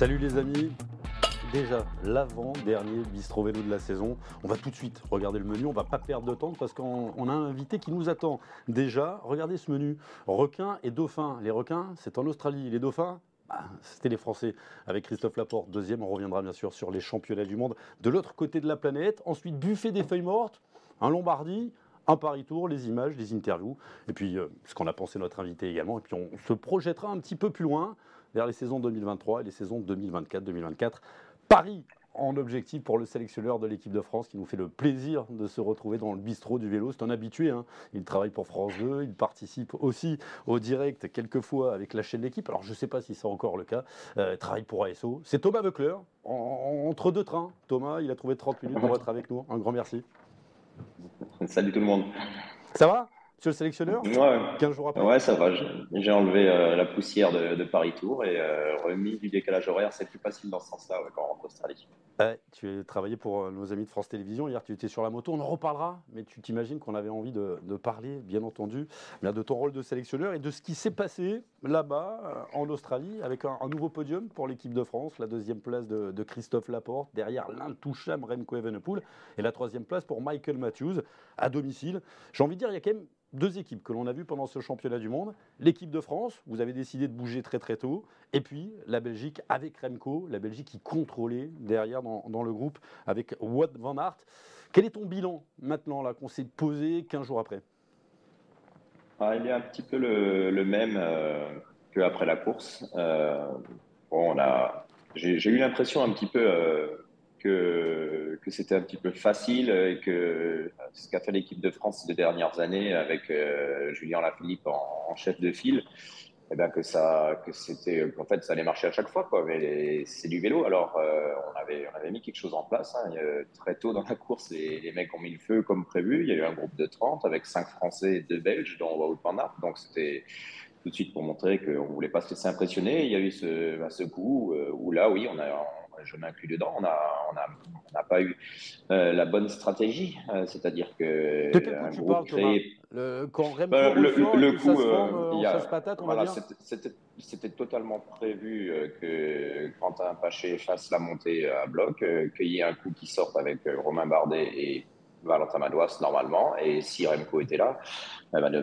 Salut les amis Déjà, l'avant-dernier bistrot vélo de la saison. On va tout de suite regarder le menu, on va pas perdre de temps parce qu'on a un invité qui nous attend. Déjà, regardez ce menu. Requins et dauphins. Les requins, c'est en Australie. Les dauphins, bah, c'était les Français avec Christophe Laporte, deuxième. On reviendra bien sûr sur les championnats du monde de l'autre côté de la planète. Ensuite, buffet des feuilles mortes, un Lombardie, un Paris Tour, les images, les interviews, et puis euh, ce qu'on a pensé notre invité également. Et puis on se projettera un petit peu plus loin vers les saisons 2023 et les saisons 2024-2024. Paris en objectif pour le sélectionneur de l'équipe de France qui nous fait le plaisir de se retrouver dans le bistrot du vélo. C'est un habitué, hein. il travaille pour France 2, il participe aussi au direct quelquefois avec la chaîne d'équipe. Alors je ne sais pas si c'est encore le cas, euh, il travaille pour ASO. C'est Thomas Buckler, entre deux trains. Thomas, il a trouvé 30 minutes pour être avec nous. Un grand merci. Salut tout le monde. Ça va? Monsieur le sélectionneur ouais. 15 jours après Ouais, ça va. J'ai enlevé euh, la poussière de, Paris Tour et euh, remis du décalage horaire. C'est plus facile dans ce sens-là quand on rentre en Australie. tu as travaillé pour euh, nos amis de France Télévisions. Hier, tu étais sur la moto. On en reparlera. Mais tu t'imagines qu'on avait envie de, parler, bien entendu, de ton rôle de sélectionneur et de ce qui s'est passé là-bas, en Australie, avec un, nouveau podium pour l'équipe de France. La deuxième place de, Christophe Laporte, derrière l'intouchable Remco Evenepoel. Et la troisième place pour Michael Matthews, à domicile. J'ai envie de dire, il y a quand même deux équipes que l'on a vues pendant ce championnat du monde. L'équipe de France, vous avez décidé de bouger très très tôt. Et puis la Belgique avec Remco, la Belgique qui contrôlait derrière dans, le groupe avec Wout van Aert. Quel est ton bilan maintenant qu'on s'est posé 15 jours après? Ah, Il est un petit peu le, même euh, qu'après la course. Euh, j'ai, eu l'impression un petit peu euh, que, c'était un petit peu facile et que ce qu'a fait l'équipe de France ces dernières années avec euh, Julien Lafilippe en, chef de file, eh ben que ça, que c'était, qu'en fait, ça allait marcher à chaque fois, quoi. Mais c'est du vélo. Alors, euh, on avait, on avait mis quelque chose en place. Hein. très tôt dans la course, les, les, mecs ont mis le feu comme prévu. Il y a eu un groupe de 30 avec 5 Français et 2 Belges, dont Wout van Aert. Donc, c'était tout de suite pour montrer qu'on voulait pas se laisser impressionner. Il y a eu ce, ce coup euh, où là, oui, on a, je m'inclus dedans, on n'a on a, on pas eu euh, la bonne stratégie. Euh, c'est-à-dire que. De quel coup tu parles, créé... le, Quand Remco bah, le, le, le coup, ça se forme, a, patate, on voilà, C'était totalement prévu que Quentin Paché fasse la montée à bloc, qu'il y ait un coup qui sorte avec Romain Bardet et Valentin Madouas normalement, et si Remco était là, eh ben, de,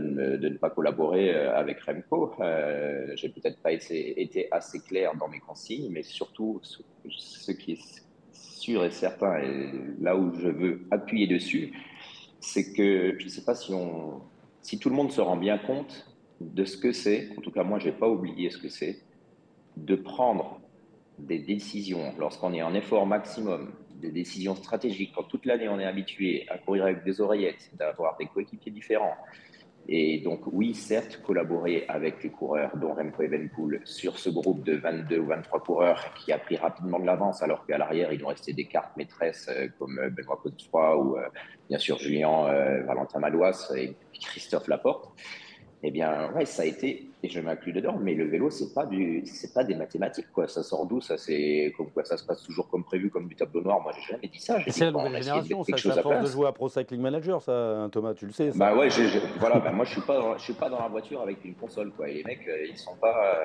ne pas collaborer euh, avec Remco. Euh, J'ai peut-être pas été, assez clair dans mes consignes, mais surtout ce, qui est sûr et certain, et là où je veux appuyer dessus, c'est que je ne sais pas si, on, si tout le monde se rend bien compte de ce que c'est, en tout cas moi je n'ai pas oublié ce que c'est, de prendre des décisions lorsqu'on est en effort maximum, des décisions stratégiques, quand toute l'année on est habitué à courir avec des oreillettes, d'avoir des coéquipiers différents. Et donc, oui, certes, collaborer avec les coureurs, dont Remco Evenpool, sur ce groupe de 22 ou 23 coureurs qui a pris rapidement de l'avance, alors qu'à l'arrière, il nous restait des cartes maîtresses euh, comme euh, Benoît Cosfroy ou euh, bien sûr Julien Valentin Malouas et Christophe Laporte. Eh bien, ouais, ça a été et je m'inclus dedans. Mais le vélo, c'est pas du, c'est pas des mathématiques, quoi. Ça sort d'où Ça, c'est comme quoi ça se passe toujours comme prévu, comme du tableau noir? Moi, j'ai jamais dit ça. C'est la nouvelle génération, ça, c'est à force de jouer à Pro Cycling Manager, ça, Thomas, tu le sais. Ça. Bah ouais, voilà. Bah, moi, je suis pas, je suis pas dans la voiture avec une console, quoi. Et les mecs, euh, ils sont pas,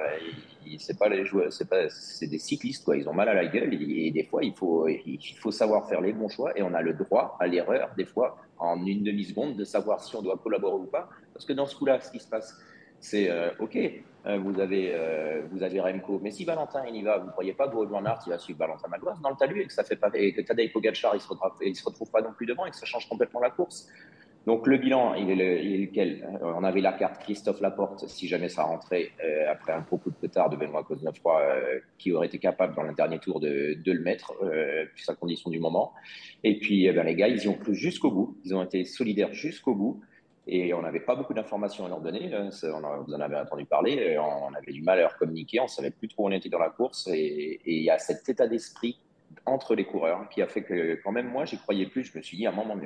ils, c'est pas les joueurs, c'est pas, c'est des cyclistes, quoi. Ils ont mal à la gueule et, des fois, il faut, il faut savoir faire les bons choix et on a le droit à l'erreur, des fois, en une demi seconde, de savoir si on doit collaborer ou pas. Parce que dans ce coup-là, ce qui se passe, c'est euh, OK, euh, vous, avez, euh, vous avez Remco, mais si Valentin il y va, vous ne croyez pas que Wout Aert il va suivre Valentin Madouas dans le talus et que, ça fait pas, et que Tadej Pogacar il se, retrouve pas non plus devant et que ça change complètement la course. Donc le bilan, il est, lequel? On avait la carte Christophe Laporte, si jamais ça rentrait, après un gros coup de pétard de Benoît Cosnefroy, qui aurait été capable dans le dernier tour de, de le mettre, euh, sa condition du moment. Et puis eh ben, les gars, ils y ont cru jusqu'au bout, ils ont été solidaires jusqu'au bout. Et on n'avait pas beaucoup d'informations à leur donner. Hein, on vous en avez entendu parler. On avait du mal à leur communiquer. On ne savait plus trop où on était dans la course. Et il y a cet état d'esprit entre les coureurs qui a fait que, quand même, moi, j'y croyais plus. Je me suis dit, à un moment,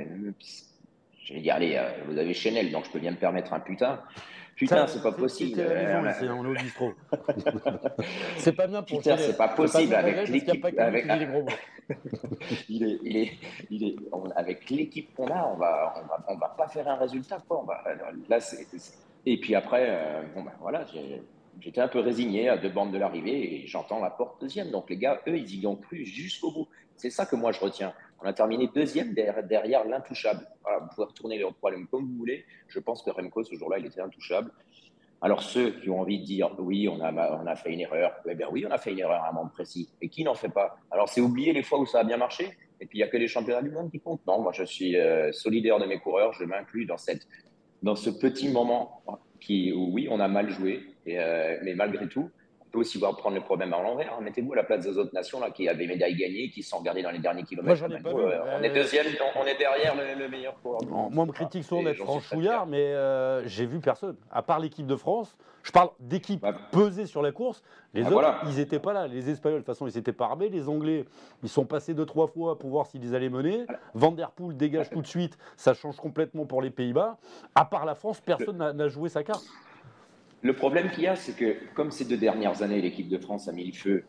je vais dire, allez, euh, vous avez Chanel, donc je peux bien me permettre un putain. Putain, c'est pas possible. c'est pas bien pour Putain, c'est pas possible avec l'équipe. Avec... il est, il est, il est, avec l'équipe qu'on a, on va, on va, on va pas faire un résultat. Quoi. On va, là, c'est, et puis après, euh, bon ben voilà, j'étais un peu résigné à deux bandes de l'arrivée et j'entends la porte deuxième. Donc les gars, eux, ils y ont cru jusqu'au bout. C'est ça que moi je retiens. On a terminé deuxième derrière, l'intouchable. vous pouvez retourner les problèmes comme vous voulez. Je pense que Remco, ce jour-là, il était intouchable. Alors ceux qui ont envie de dire oui, on a, on a fait une erreur, eh bien oui, on a fait une erreur à un moment précis. Et qui n'en fait pas? Alors c'est oublier les fois où ça a bien marché. Et puis il n'y a que les championnats du monde qui comptent. Non, moi je suis euh, solidaire de mes coureurs. Je m'inclus dans dans ce petit moment qui, où oui, on a mal joué, euh, mais malgré tout, aussi voir prendre le problème à l'envers. Mettez-vous à la place des autres nations là, qui avaient médailles gagnées, qui sont regardées dans les derniers kilomètres. Moi, pas euh, on est deuxième, on est derrière le, meilleur coureur. moi, on me critique souvent d'être franchouillard, mais euh, j'ai vu personne. À part l'équipe de France, je parle d'équipe pesée sur la course. Les ah, autres, ils n'étaient pas là. Les Espagnols, de toute façon, ils s'étaient pas armés. Les Anglais, ils sont passés deux, trois fois pour voir s'ils allaient mener. Van Der Poel dégage tout de suite. Ça change complètement pour les Pays-Bas. À part la France, personne n'a joué sa carte. Le problème qu'il y a, c'est que comme ces deux dernières années, l'équipe de France a mis le feu,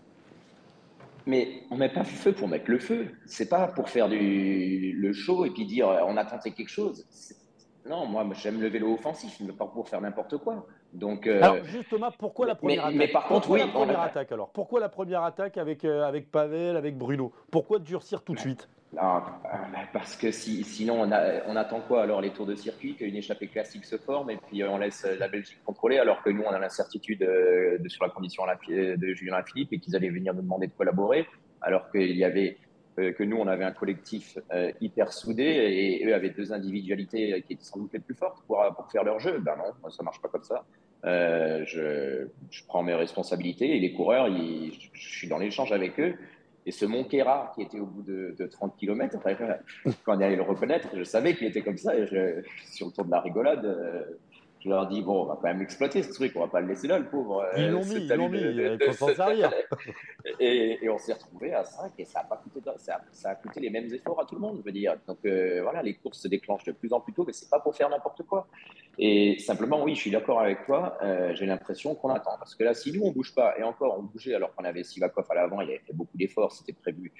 mais on ne met pas le feu pour mettre le feu. C'est pas pour faire du, le show et puis dire on a tenté quelque chose. Non, moi j'aime le vélo offensif, mais pas pour faire n'importe quoi. Donc, euh, alors justement, pourquoi la première attaque? Mais par contre, oui, la première attaque alors? Pourquoi la première attaque avec, euh, avec Pavel, avec Bruno? Pourquoi durcir tout de suite? Non, parce que si, sinon, on, attend quoi alors les tours de circuit Qu'une échappée classique se forme et puis on laisse la Belgique contrôler, alors que nous, on a l'incertitude euh, sur la condition de Julien Philippe et qu'ils allaient venir nous demander de collaborer, alors euh, que nous, on avait un collectif euh, hyper soudé et eux avaient deux individualités qui étaient sans doute les plus fortes pour, faire leur jeu. Ben non, ça marche pas comme ça. Je, prends mes responsabilités et les coureurs, je suis dans l'échange avec eux. Et ce Monquera, qui était au bout de, 30 km, quand on allait le reconnaître, je savais qu'il était comme ça. Et sur le tour de la rigolade, euh, je leur dis bon, on va quand même exploiter ce truc, on va pas le laisser là, le pauvre. Ils euh, l'ont mis, ils l'ont mis, il faut s'en servir. et, on s'est retrouvé à 5 et ça a, pas coûté, ça, ça, a coûté les mêmes efforts à tout le monde, je veux dire. Donc euh, voilà, les courses se déclenchent de plus en plus tôt, mais c'est pas pour faire n'importe quoi. Et simplement, oui, je suis d'accord avec toi, euh, j'ai l'impression qu'on attend. Parce que là, si nous, on bouge pas, et encore, on bougeait alors qu'on avait Sivakov à l'avant, il avait fait beaucoup d'efforts, c'était prévu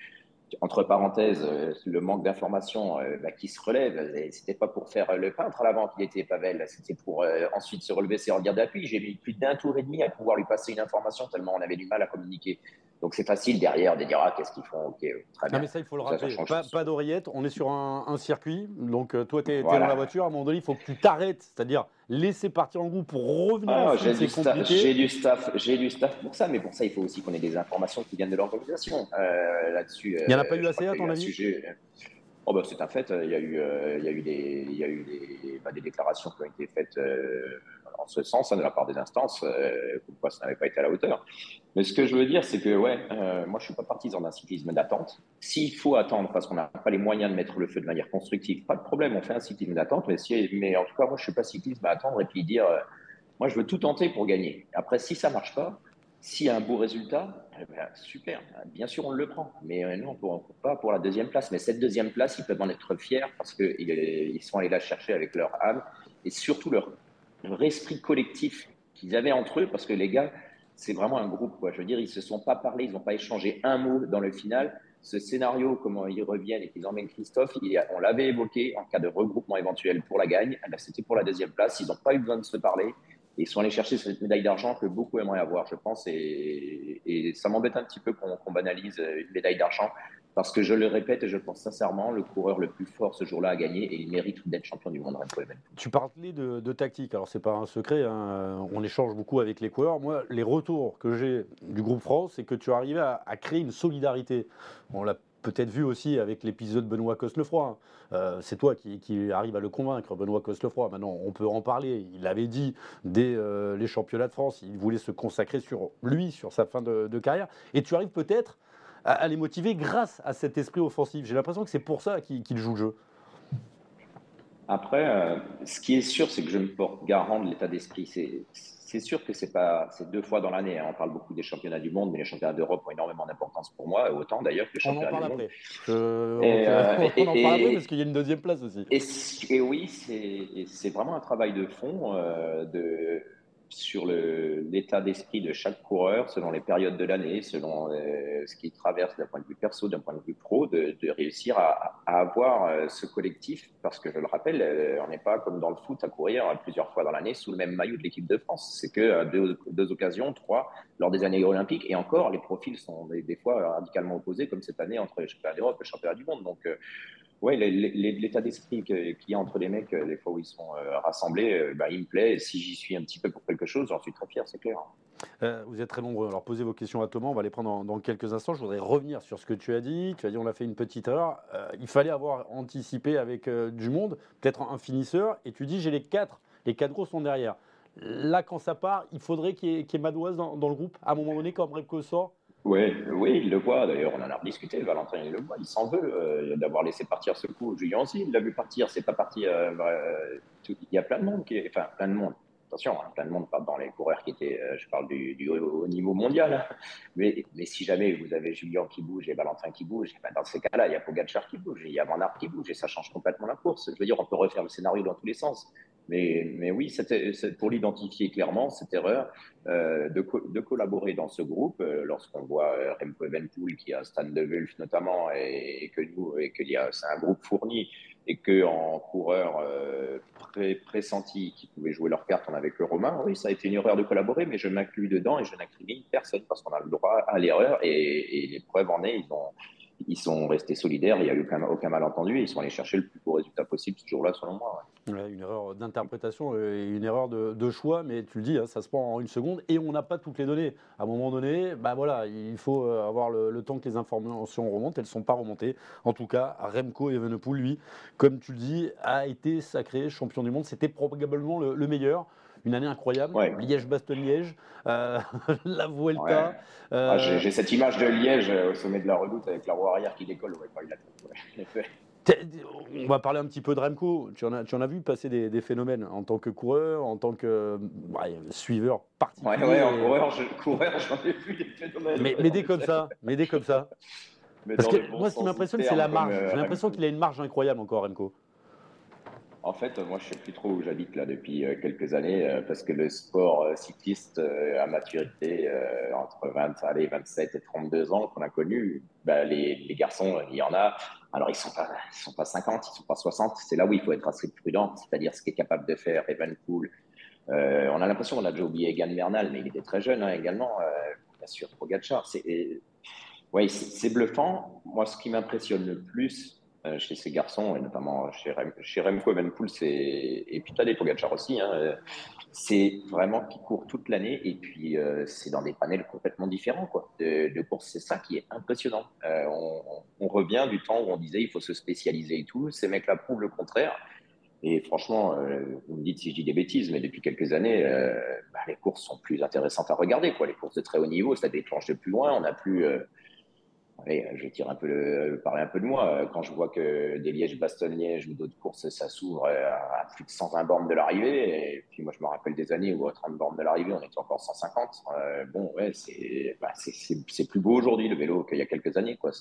entre parenthèses, euh, le manque d'informations euh, bah, qui se relève, c'était pas pour faire le peintre à l'avant qu'il était Pavel, c'était pour euh, ensuite se relever ses regards d'appui. J'ai mis plus d'un tour et demi à pouvoir lui passer une information tellement on avait du mal à communiquer. Donc c'est facile derrière de dire ah qu'est-ce qu'ils font, ok très bien. mais ça il faut le rappeler, pas, pas d'oreillette, on est sur un, circuit, donc toi tu es, dans la voiture, à un moment donné il faut que tu t'arrêtes, c'est-à-dire laisser partir en groupe pour revenir. Ah, j'ai du, du, staff, j'ai du staff pour ça, mais pour ça il faut aussi qu'on ait des informations qui viennent de l'organisation là-dessus n'y en a pas eu assez, à ton avis? Oh bah, C'est un fait. Il y a eu, euh, il y a eu, des, il y a eu des, bah, des, déclarations qui ont été faites euh, en ce sens hein, de la part des instances, euh, pourquoi ça n'avait pas été à la hauteur. Mais ce que je veux dire, c'est que ouais, moi, je suis pas partisan d'un cyclisme d'attente. S'il faut attendre parce qu'on n'a pas les moyens de mettre le feu de manière constructive, pas de problème, on fait un cyclisme d'attente. Mais, si, mais en tout cas, moi, je suis pas cyclisme à attendre et puis dire, moi, je veux tout tenter pour gagner. Après, si ça marche pas, s'il y a un beau résultat, eh ben, super, bien sûr on le prend, mais euh, non, pas pour la deuxième place. Mais cette deuxième place, ils peuvent en être fiers parce qu'ils sont allés la chercher avec leur âme et surtout leur, esprit collectif qu'ils avaient entre eux, parce que les gars, c'est vraiment un groupe. Je veux dire, ils se sont pas parlé, ils n'ont pas échangé un mot dans le final. Ce scénario, comment ils reviennent et qu'ils emmènent Christophe, on l'avait évoqué en cas de regroupement éventuel pour la gagne. Eh ben, c'était pour la deuxième place. Ils n'ont pas eu besoin de se parler ils sont allés chercher cette médaille d'argent que beaucoup aimeraient avoir, je pense. Et, ça m'embête un petit peu qu'on banalise une médaille d'argent parce que je le répète et je pense sincèrement, le coureur le plus fort ce jour-là a gagné et il mérite d'être champion du monde. Tu parlais de, de tactique, alors c'est pas un secret, hein. on échange beaucoup avec les coureurs. Moi, les retours que j'ai du groupe France, c'est que tu arrives à, à créer une solidarité. On l'a peut-être vu aussi avec l'épisode Benoît Cosnefroy. Hein. Euh, c'est toi qui, arrive à le convaincre, Benoît Cosnefroy. Maintenant, on peut en parler. Il l'avait dit dès euh, les championnats de France. Il voulait se consacrer sur lui, sur sa fin de, carrière. Et tu arrives peut-être à, les motiver grâce à cet esprit offensif. J'ai l'impression que c'est pour ça qu'il joue le jeu. Après, euh, ce qui est sûr, c'est que je me porte garant de l'état d'esprit. C'est sûr que c'est pas c'est deux fois dans l'année. Hein. On parle beaucoup des championnats du monde, mais les championnats d'Europe ont énormément d'importance pour moi, autant d'ailleurs que les championnats on en parle après. Euh, on, en parle après parce qu'il y a une deuxième place aussi. Et, oui, c'est vraiment un travail de fond euh, de sur l'état d'esprit de chaque coureur, selon les périodes de l'année, selon euh, ce qu'il traverse d'un point de vue perso, d'un point de vue pro, de, réussir à, avoir euh, ce collectif. Parce que je le rappelle, euh, on n'est pas comme dans le foot à courir plusieurs fois dans l'année sous le même maillot de l'équipe de France. C'est que deux, occasions, trois, lors des années olympiques. Et encore, les profils sont des, des fois radicalement opposés, comme cette année entre le championnat d'Europe et le championnat du monde. Donc, oui, l'état d'esprit qu'il y a entre les mecs, les euh, fois où ils sont euh, rassemblés, euh, bah, il me plaît. Si j'y suis un petit peu pour quelque chose, j'en suis très fier, c'est clair. vous êtes très nombreux. Alors, posez vos questions à Thomas. On va les prendre dans, quelques instants. Je voudrais revenir sur ce que tu as dit. Tu as dit on a fait une petite erreur. il fallait avoir anticipé avec du monde, peut-être un finisseur. Et tu dis j'ai les quatre. Les quatre gros sont derrière. Là, quand ça part, il faudrait qu'il y, ait Madoise dans, le groupe à un moment donné, quand Remco sort oui, oui, il le voit. D'ailleurs, on en a rediscuté. Valentin, il le voit. Il s'en veut euh, d'avoir laissé partir ce coup. Julien aussi, il l'a vu partir. C'est pas parti. Euh, euh, il y a plein de monde qui, enfin, plein de monde. Attention, hein, plein de monde, pas dans les coureurs qui étaient. je parle du, haut niveau mondial. Hein. Mais, mais si jamais vous avez Julien qui bouge et Valentin qui bouge, eh ben, dans ces cas-là, il y a Pogacar qui bouge, il y a Van Aert qui bouge, et ça change complètement la course. Je veux dire, on peut refaire le scénario dans tous les sens. Mais, mais oui, pour l'identifier clairement, cette erreur euh, de, collaborer dans ce groupe, euh, lorsqu'on voit euh, Remco Evenpool qui a Stan de Wulf notamment, et, que nous, et c'est un groupe fourni, et qu'en coureur euh, pré pressenti qui pouvaient jouer leur carte, on avait que Romain, oui, ça a été une erreur de collaborer, mais je m'inclus dedans et je n'incrimine personne parce qu'on a le droit à l'erreur, et, et les preuves en est, ils ont ils sont restés solidaires, il n'y a eu aucun, malentendu, ils sont allés chercher le plus beau résultat possible ce jour-là, selon moi. une erreur d'interprétation et une erreur de, choix, mais tu le dis, hein, ça se prend en une seconde et on n'a pas toutes les données. À un moment donné, bah voilà, il faut euh, avoir le, temps que les informations remontent, elles ne sont pas remontées. En tout cas, Remco Evenepoel, lui, comme tu le dis, a été sacré champion du monde. C'était probablement le meilleur une année incroyable. Liège-Bastogne-Liège, euh, la Vuelta. Euh, ah, j'ai cette image de Liège euh, au sommet de la redoute avec la roue arrière qui décolle. On va parler un petit peu de Remco. Tu en as, tu en as vu passer des, phénomènes en tant que coureur, en tant que suiveur particulier? Ouais, en coureur, j'en ai vu des phénomènes. Mais, mais des comme ça, mais des comme ça. Parce que moi, ce qui m'impressionne, c'est la marge. J'ai l'impression qu'il a une marge incroyable encore, Remco. En fait, moi, je ne sais plus trop où j'habite là depuis euh, quelques années euh, parce que le sport euh, cycliste à maturité entre 20, allez, 27 et 32 ans qu'on a connu, bah, les, garçons, il y en a. Alors, ils ne sont, pas, sont pas 50, ils ne sont pas 60. C'est là où il faut être assez prudent, c'est-à-dire ce qu'est capable de faire Evenpool. Euh, on a l'impression qu'on a déjà oublié Egan Bernal, mais il était très jeune hein, également. bien sûr, Pogacar. C'est bluffant. Moi, ce qui m'impressionne le plus, euh, chez ces garçons, et notamment chez, Rem, chez Remco Evenpool, et puis Tadej Pogacar aussi, hein, euh, c'est vraiment qu'ils courent toute l'année et puis euh, c'est dans des panels complètement différents quoi, de, de course. C'est ça qui est impressionnant. on, revient du temps où on disait il faut se spécialiser et tout. Ces mecs-là prouvent le contraire. Et franchement, vous me dites si je dis des bêtises, mais depuis quelques années, bah, les courses sont plus intéressantes à regarder. Quoi. Les courses de très haut niveau, ça déclenche de plus loin. On n'a plus je vais tirer un peu le, parler un peu de moi. Quand je vois que des Liège-Bastogne-Liège ou d'autres courses, ça s'ouvre à plus de 120 bornes de l'arrivée. Et puis moi, je me rappelle des années où à 30 bornes de l'arrivée, on était encore 150. Euh, bon, ouais, c'est bah, plus beau aujourd'hui le vélo qu'il y a quelques années. Quoi.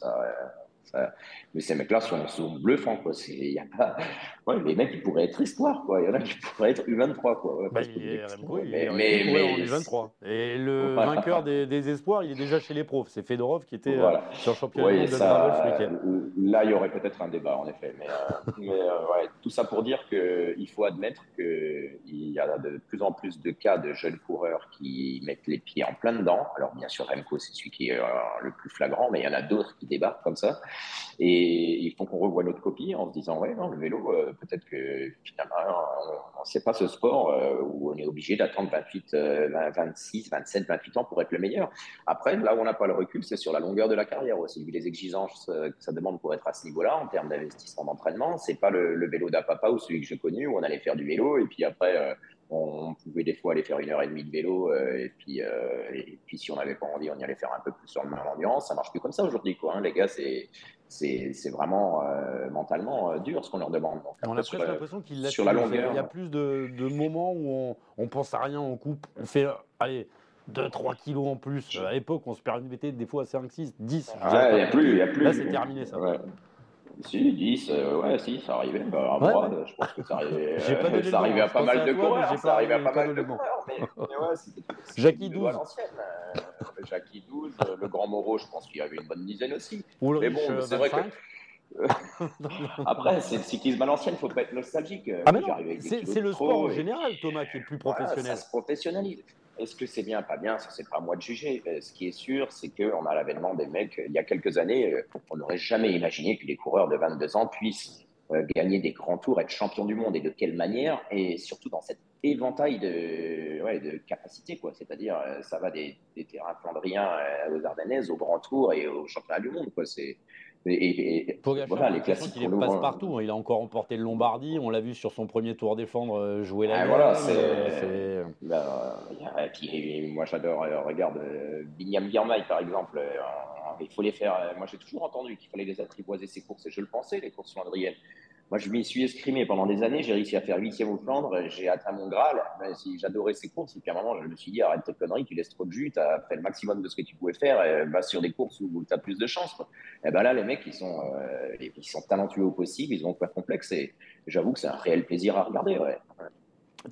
Ça, mais ces mecs-là sont, sont, bluffants. Quoi. Y a pas... ouais, les mecs, ils pourraient être histoire. Quoi. Il y en a qui pourraient être U23. Quoi. Bah, il est, mais, mais, mais, U23. Et le vainqueur des, des, espoirs, il est déjà chez les pros. C'est Fedorov qui était euh, sur le championnat ouais, de ça, week-end. Là, il y aurait peut-être un débat, en effet. Mais, euh, mais euh, tout ça pour dire qu'il faut admettre qu'il y a de plus en plus de cas de jeunes coureurs qui mettent les pieds en plein dedans. Alors, bien sûr, Remco, c'est celui qui est le plus flagrant, mais il y en a d'autres qui débarquent comme ça. Et il faut qu'on revoie notre copie en se disant, ouais, non, le vélo, euh, peut-être que finalement, on ne sait pas ce sport euh, où on est obligé d'attendre 28, 26, 27, 28 ans pour être le meilleur. Après, là où on n'a pas le recul, c'est sur la longueur de la carrière aussi, vu les exigences euh, que ça demande pour être à ce niveau-là en termes d'investissement d'entraînement. C'est pas le, le vélo d'Apapa ou celui que j'ai connu où on allait faire du vélo et puis après, on pouvait des fois aller faire une heure et demie de vélo euh, et puis euh, et puis si on n'avait pas envie on y allait faire un peu plus sur le même ambiance ça marche plus comme ça aujourd'hui quoi hein. les gars c'est c'est vraiment euh, mentalement dur ce qu'on leur demande on a presque l'impression qu'il y a plus de, de moments où on, on pense à rien on coupe on fait allez 2-3 kilos en plus. À l'époque, on se permettait des fois 5, 6, 10. il n'y a plus, il a plus. Là, c'est terminé ça. Si, 10, euh, ouais, si, ça arrivait. Bah, moi, je pense que ça arrivait, euh, ça arrivait à pas mal de coureurs. Ça arrivait à pas mal de coureurs. Mais, mais ouais, c'était. Jackie 12. Euh, Jackie 12, le Grand Moreau, je pense qu'il y avait une bonne dizaine aussi. mais bon, c'est vrai que. Après, c'est le cyclisme à l'ancienne, il ne faut pas être nostalgique. Ah c'est le sport en général, Thomas, qui est plus professionnel. Voilà, ça se professionnalise. Est-ce que c'est bien, pas bien Ça, c'est pas à moi de juger. Euh, ce qui est sûr, c'est qu'on a l'avènement des mecs. Il y a quelques années, euh, on n'aurait jamais imaginé que les coureurs de 22 ans puissent euh, gagner des grands tours, être champion du monde et de quelle manière, et surtout dans cet éventail de, capacités. Quoi. C'est-à-dire, ça va des, terrains flandriens aux Ardennaises, au Grand Tour et au championnat du monde. Quoi. C'est, et, et voilà, les classiques. Il passe partout. Hein. Il a encore remporté le Lombardie. On l'a vu sur son premier tour des Flandres euh, jouer la ah, voilà, c'est. Ben, moi, j'adore. Euh, regarde, Binyam Girmay, par exemple. Euh, il faut les faire. Moi, j'ai toujours entendu qu'il fallait les attriboiser ces courses, et je le pensais, les courses flandriennes. Moi, je m'y suis escrimé pendant des années. J'ai réussi à faire huitième au Flandre. J'ai atteint mon Graal. j'adorais ces courses. Et puis à un moment, je me suis dit, arrête tes conneries, tu laisses trop de jus. Tu as fait le maximum de ce que tu pouvais faire. Bah, sur des courses où tu as plus de chance. Et ben là, les mecs, ils sont, euh, ils sont talentueux au possible. Ils ont pas complexe. Et j'avoue que c'est un réel plaisir à regarder.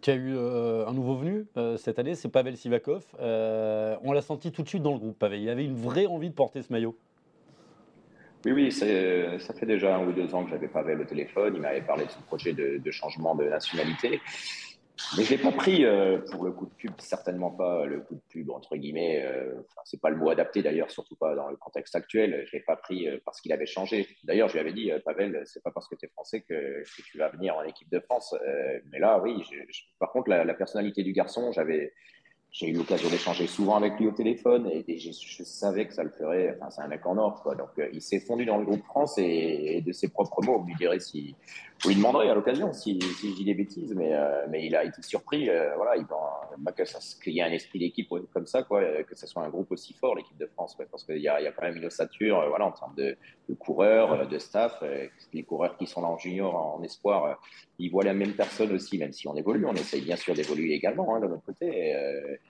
Tu as eu euh, un nouveau venu euh, cette année, c'est Pavel Sivakov. on l'a senti tout de suite dans le groupe, Pavel. Il avait une vraie envie de porter ce maillot. Oui, oui, ça fait déjà un ou deux ans que j'avais Pavel au téléphone. Il m'avait parlé de son projet de, changement de nationalité. Mais je l'ai pas pris euh, pour le coup de pub, certainement pas le coup de pub, entre guillemets. Euh, Ce n'est pas le mot adapté d'ailleurs, surtout pas dans le contexte actuel. Je l'ai pas pris euh, parce qu'il avait changé. D'ailleurs, je lui avais dit, Pavel, c'est pas parce que tu es français que, tu vas venir en équipe de France. mais là, oui, par contre, la personnalité du garçon, j'avais j'ai eu l'occasion d'échanger souvent avec lui au téléphone et, je, savais que ça le ferait. Enfin, c'est un mec en or, quoi. Donc, euh, il s'est fondu dans le groupe France et, de ses propres mots, on lui dirait si, ou il demanderait à l'occasion si, si, je dis des bêtises, mais, euh, mais il a été surpris. Euh, voilà, il bah, qu'il y ait un esprit d'équipe comme ça, quoi, que ce soit un groupe aussi fort, l'équipe de France, parce qu'il y a, y a quand même une ossature, voilà, en termes de, coureurs, de staff. les coureurs qui sont là en junior, en espoir, ils voient la même personne aussi, même si on évolue. On essaye bien sûr d'évoluer également hein, de notre côté.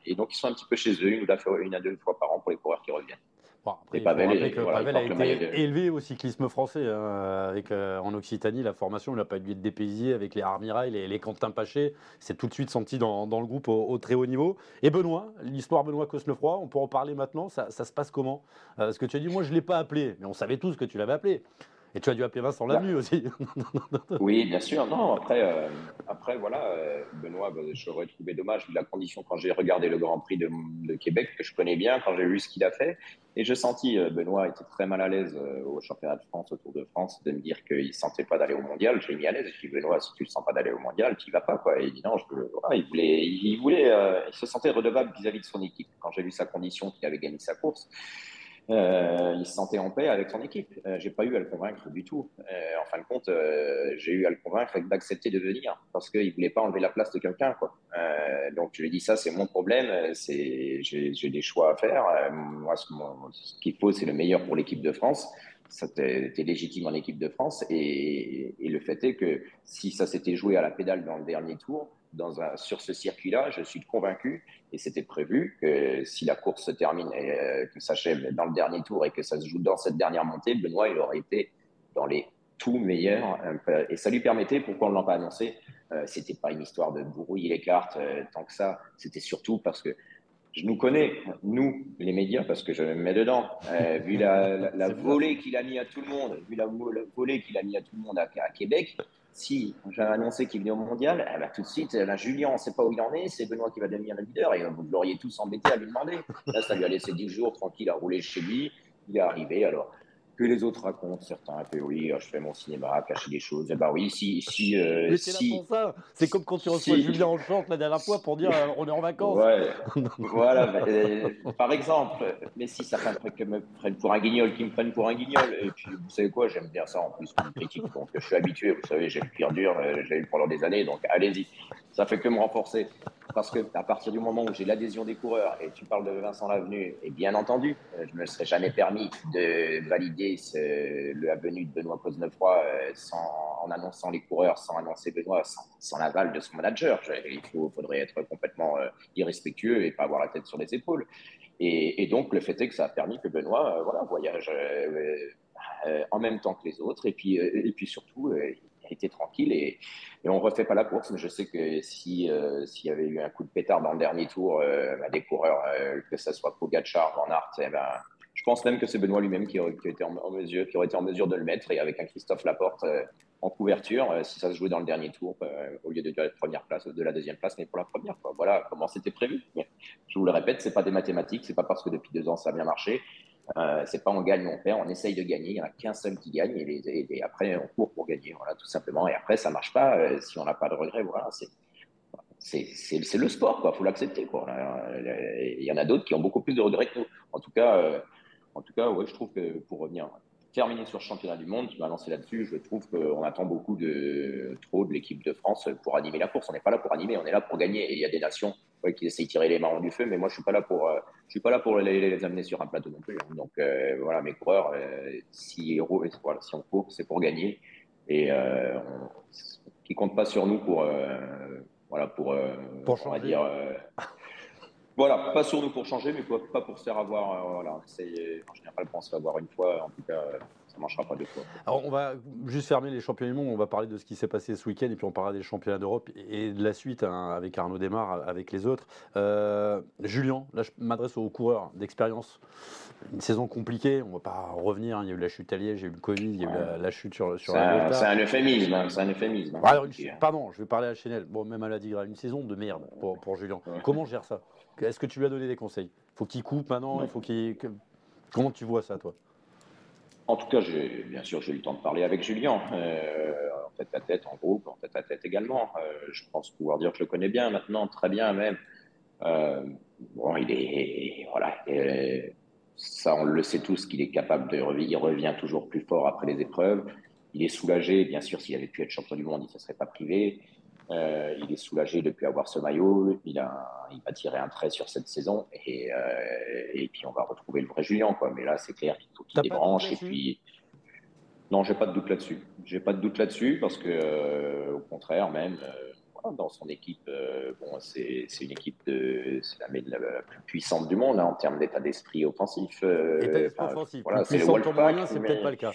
Et, donc, ils sont un petit peu chez eux, une, une à deux fois par an pour les coureurs qui reviennent. Bon, après, Pavel, Pavel a été élevé au cyclisme français. Hein, avec, euh, en Occitanie, la formation, il n'a pas dû être dépaysé avec les Armirail, les, les Quentin Paché. C'est tout de suite senti dans, dans le groupe au, très haut niveau. Et Benoît, l'histoire Benoît Cosnefroy, on peut en parler maintenant. Ça, ça se passe comment? Euh, Ce que tu as dit, moi, je ne l'ai pas appelé, mais on savait tous que tu l'avais appelé. Et tu as dû appeler Vincent Lamy aussi. oui, bien sûr. Non, après, euh, après voilà, euh, Benoît, bah, j'aurais trouvé dommage vu la condition quand j'ai regardé le Grand Prix de, Québec, que je connais bien, quand j'ai vu ce qu'il a fait. Et je sentis, euh, Benoît était très mal à l'aise au championnat de France, au Tour de France, de me dire qu'il ne sentait pas d'aller au mondial. Je l'ai mis à l'aise. Je dit, Benoît, si tu ne sens pas d'aller au mondial, tu n'y vas pas. Quoi. Et il dit, non, je voilà, il, voulait, il, voulait, il se sentait redevable vis-à-vis -vis de son équipe. Quand j'ai vu sa condition, qu'il avait gagné sa course, euh, il se sentait en paix avec son équipe. Euh, j'ai pas eu à le convaincre du tout. Euh, en fin de compte, euh, j'ai eu à le convaincre d'accepter de venir parce qu'il voulait pas enlever la place de quelqu'un. Quoi. Euh, donc je lui ai dit ça, c'est mon problème. C'est j'ai des choix à faire. moi, ce, ce qu'il faut, c'est le meilleur pour l'équipe de France. Ça était légitime en équipe de France et, le fait est que si ça s'était joué à la pédale dans le dernier tour, dans un, sur ce circuit-là, je suis convaincu, et c'était prévu, que si la course se termine et euh, que s'achève dans le dernier tour et que ça se joue dans cette dernière montée, Benoît, il aurait été dans les tout meilleurs. Et ça lui permettait, pourquoi on ne l'a pas annoncé, euh, c'était pas une histoire de brouiller les cartes euh, tant que ça, c'était surtout parce que je nous connais, nous, les médias, parce que je me mets dedans. Euh, vu la, la, volée qu'il a mis à tout le monde, vu la, volée qu'il a mis à tout le monde à, à Québec, si j'ai annoncé qu'il venait au mondial, eh ben, tout de suite, là, Julien, on ne sait pas où il en est, c'est Benoît qui va devenir le leader, et vous l'auriez tous embêté à lui demander. Là, ça lui a laissé 10 jours tranquille à rouler chez lui, il est arrivé, alors que les autres racontent, certains un peu oui, je fais mon cinéma, cacher des choses. Eh ben oui, si, si, euh, si C'est comme quand tu reçois Julien en chante la dernière fois pour dire euh, on est en vacances. Ouais, voilà. Euh, par exemple, mais si certains me prennent pour un guignol, qui me prennent pour un guignol, et puis vous savez quoi, j'aime bien ça en plus comme critique, donc je suis habitué. Vous savez, j'ai le pire dur, j'ai eu pendant des années, donc allez-y. Ça fait que me renforcer. Parce que à partir du moment où j'ai l'adhésion des coureurs, et tu parles de Vincent Lavenu, et bien entendu, je ne me serais jamais permis de valider venue de Benoît Cosnefroy euh, sans, en annonçant les coureurs, sans annoncer Benoît, sans, l'aval de son manager. Il faudrait être complètement euh, irrespectueux et pas avoir la tête sur les épaules. Et, donc, le fait est que ça a permis que Benoît euh, voilà, voyage en même temps que les autres. Et puis, et puis surtout, été tranquille et, on refait pas la course. Mais je sais que s'il y avait eu un coup de pétard dans le dernier tour, bah, des coureurs, que ce soit Pogacar, Van Aert, eh ben, je pense même que c'est Benoît lui-même qui, aurait, été en, mesure, qui aurait été en mesure de le mettre et avec un Christophe Laporte en couverture, si ça se jouait dans le dernier tour, au lieu de la première place, de la deuxième place, mais pour la première. Voilà comment c'était prévu. je vous le répète, c'est pas des mathématiques, c'est pas parce que depuis deux ans ça a bien marché. Euh, c'est pas on gagne, on perd, on essaye de gagner. Il n'y en a qu'un seul qui gagne et, après on court pour gagner, voilà, tout simplement. Et après ça marche pas euh, si on n'a pas de regrets. Voilà, c'est le sport, quoi. Faut l'accepter, quoi. Il y en a d'autres qui ont beaucoup plus de regrets que nous. En tout cas, euh, en tout cas, ouais, je trouve que pour revenir terminer sur le championnat du monde, tu m'as lancé là-dessus. Je trouve qu'on attend beaucoup de trop de l'équipe de France pour animer la course. On n'est pas là pour animer, on est là pour gagner. Et il y a des nations qui essayent de tirer les marrons du feu, mais moi je suis pas là pour, euh, je suis pas là pour les, amener sur un plateau non plus. Hein. Donc euh, voilà, mes coureurs, euh, si, voilà, si on court, c'est pour gagner. Et on, qui compte pas sur nous pour, voilà, pour, pour on va dire. Voilà, pas sur nous pour changer, mais pas pour se faire avoir. Euh, voilà, en général, on se fait avoir une fois. En tout cas, ça ne marchera pas deux fois. Alors, on va juste fermer les championnats du monde. On va parler de ce qui s'est passé ce week-end et puis on parlera des championnats d'Europe et de la suite hein, avec Arnaud Desmar, avec les autres. Euh, Julien, là, je m'adresse aux coureurs d'expérience. Une saison compliquée, on ne va pas revenir. Hein. Il y a eu la chute à Liège, il y a eu le Covid, il y a eu la, chute sur, sur la C'est un euphémisme. Hein, c'est un euphémisme. pardon, je vais parler à Chenel. Bon, même à la Digra, une saison de merde pour, pour Julien. Comment gère ça? Est-ce que tu lui as donné des conseils? Faut qu'il coupe maintenant Il faut qu'il. Comment tu vois ça, toi? En tout cas, bien sûr, j'ai eu le temps de parler avec Julien, euh, en tête à tête, en groupe, en tête à tête également. Euh, je pense pouvoir dire que je le connais bien maintenant, très bien même. Euh, bon, il est. Voilà. ça, on le sait tous qu'il est capable de. Il revient toujours plus fort après les épreuves. Il est soulagé, bien sûr, s'il avait pu être champion du monde, il ne se serait pas privé. Euh, il est soulagé depuis avoir ce maillot. Il, a, il va tirer un trait sur cette saison et, euh, et puis on va retrouver le vrai Julien. Quoi. Mais là, c'est clair qu'il faut qu'il débranche. Et puis, non, j'ai pas de doute là-dessus. J'ai pas de doute là-dessus parce que, euh, au contraire, même dans son équipe, bon, c'est une équipe de, c'est la, la, plus puissante du monde hein, en termes d'état d'esprit offensif. offensif. Voilà, c'est c'est peut-être pas le cas.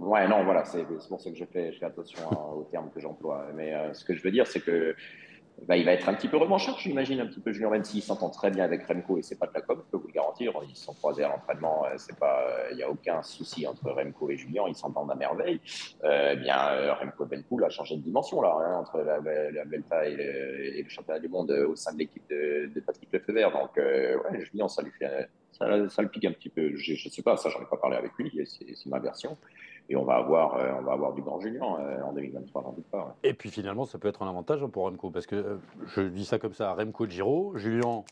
Ouais, non, voilà, c'est pour ça que je fais, attention aux termes que j'emploie. Mais euh, ce que je veux dire, c'est que bah, il va être un petit peu revanchard, j'imagine, un petit peu Julien, même s'il s'entend très bien avec Remco et c'est pas de la com, je peux vous le garantir. Ils sont croisés à l'entraînement, euh, c'est pas, il n'y a aucun souci entre Remco et Julien, ils s'entendent à merveille. Euh, eh bien, Remco Benpool a changé de dimension là, hein, entre la, Belta et le, championnat du monde au sein de l'équipe de, de, Patrick Lefebvre. Donc, ouais, Julien, ça lui fait, ça, ça, le pique un petit peu. Je, je sais pas, ça, j'en ai pas parlé avec lui, c'est ma version et on va avoir, euh, on va avoir du grand Julien euh, en 2023, j'en doute pas. Et puis finalement, ça peut être un avantage pour Remco, parce que euh, je dis ça comme ça, Remco Giro, Julien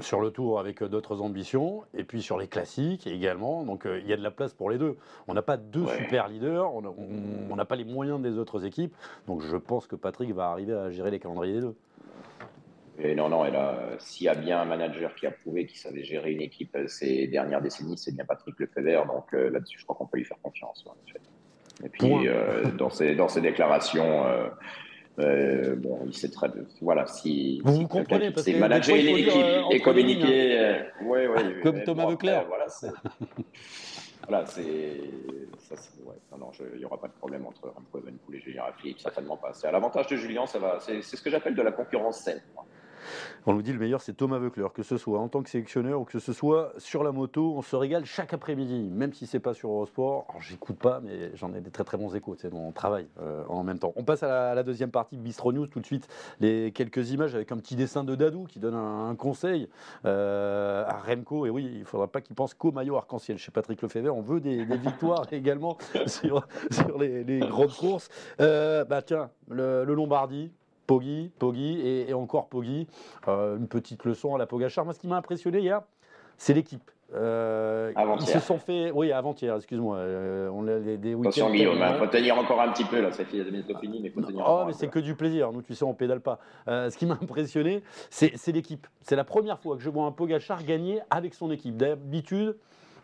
sur le tour avec d'autres ambitions, et puis sur les classiques également. Donc il y a de la place pour les deux. On n'a pas deux super leaders, on n'a pas les moyens des autres équipes. Donc je pense que Patrick va arriver à gérer les calendriers des deux. Et non, non, et là, s'il y a bien un manager qui a prouvé qu'il savait gérer une équipe ces dernières décennies, c'est bien Patrick Lefebvre. Donc euh, là-dessus, je crois qu'on peut lui faire confiance. Et puis, euh, dans, ses, dans ses déclarations, euh, bon, il sait très bien. Voilà, si. Vous, vous comprenez parce que manager une équipe et communiquer. Hein. ouais, ouais, Comme Thomas bon, Leclerc. voilà, voilà, c'est. Ouais, non, il n'y aura pas de problème entre Remco Evenepoel et Julien Philippe, certainement pas. C'est à l'avantage de Julien, ça va. C'est ce que j'appelle de la concurrence saine. On nous dit le meilleur, c'est Thomas Veucler, que ce soit en tant que sélectionneur ou que ce soit sur la moto. On se régale chaque après-midi, même si c'est pas sur Eurosport. J'écoute pas, mais j'en ai des très très bons échos. C'est on travaille euh, en même temps. On passe à la, deuxième partie de Bistro News. Tout de suite, les quelques images avec un petit dessin de Dadou qui donne un, conseil euh, à Remco. Et oui, il faudra pas qu'il pense qu'au maillot arc-en-ciel chez Patrick Lefebvre. On veut des, victoires également sur, les, grandes courses. Euh, bah tiens, le, le Lombardie, Poggi, Poggi et, encore Poggi. Euh, une petite leçon à la Pogachar. Moi, ce qui m'a impressionné hier, c'est l'équipe. Euh, ils se sont fait, oui, avant-hier, excuse-moi. Euh, on a des, Attention, Guillaume, il faut tenir encore un petit peu là. Ça fait bientôt fini, mais faut tenir. Oh, mais c'est que du plaisir. Nous, tu sais, on pédale pas. ce qui m'a impressionné, c'est l'équipe. C'est la première fois que je vois un Pogachar gagner avec son équipe. D'habitude,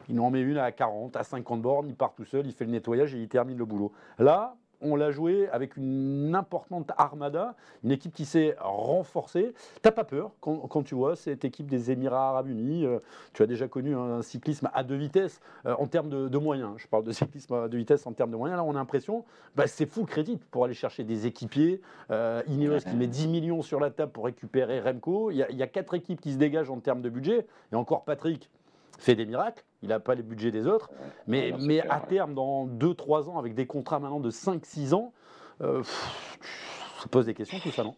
il en met une à 40, à 50 bornes, il part tout seul, il fait le nettoyage et il termine le boulot. Là, on l'a joué avec une importante armada, une équipe qui s'est renforcée. T'as pas peur quand, tu vois cette équipe des Émirats Arabes Unis euh, Tu as déjà connu un cyclisme à deux vitesses euh, en termes de, moyens. Je parle de cyclisme à deux vitesses en termes de moyens. Là, on a l'impression, bah, c'est full crédit pour aller chercher des équipiers. Euh, Ineos qui met 10 millions sur la table pour récupérer Remco. Il y a quatre équipes qui se dégagent en termes de budget. Et encore Patrick fait des miracles. Il n'a pas les budgets des autres. Mais, mais à terme, dans 2-3 ans, avec des contrats maintenant de 5-6 ans, euh, ça pose des questions tout ça, non?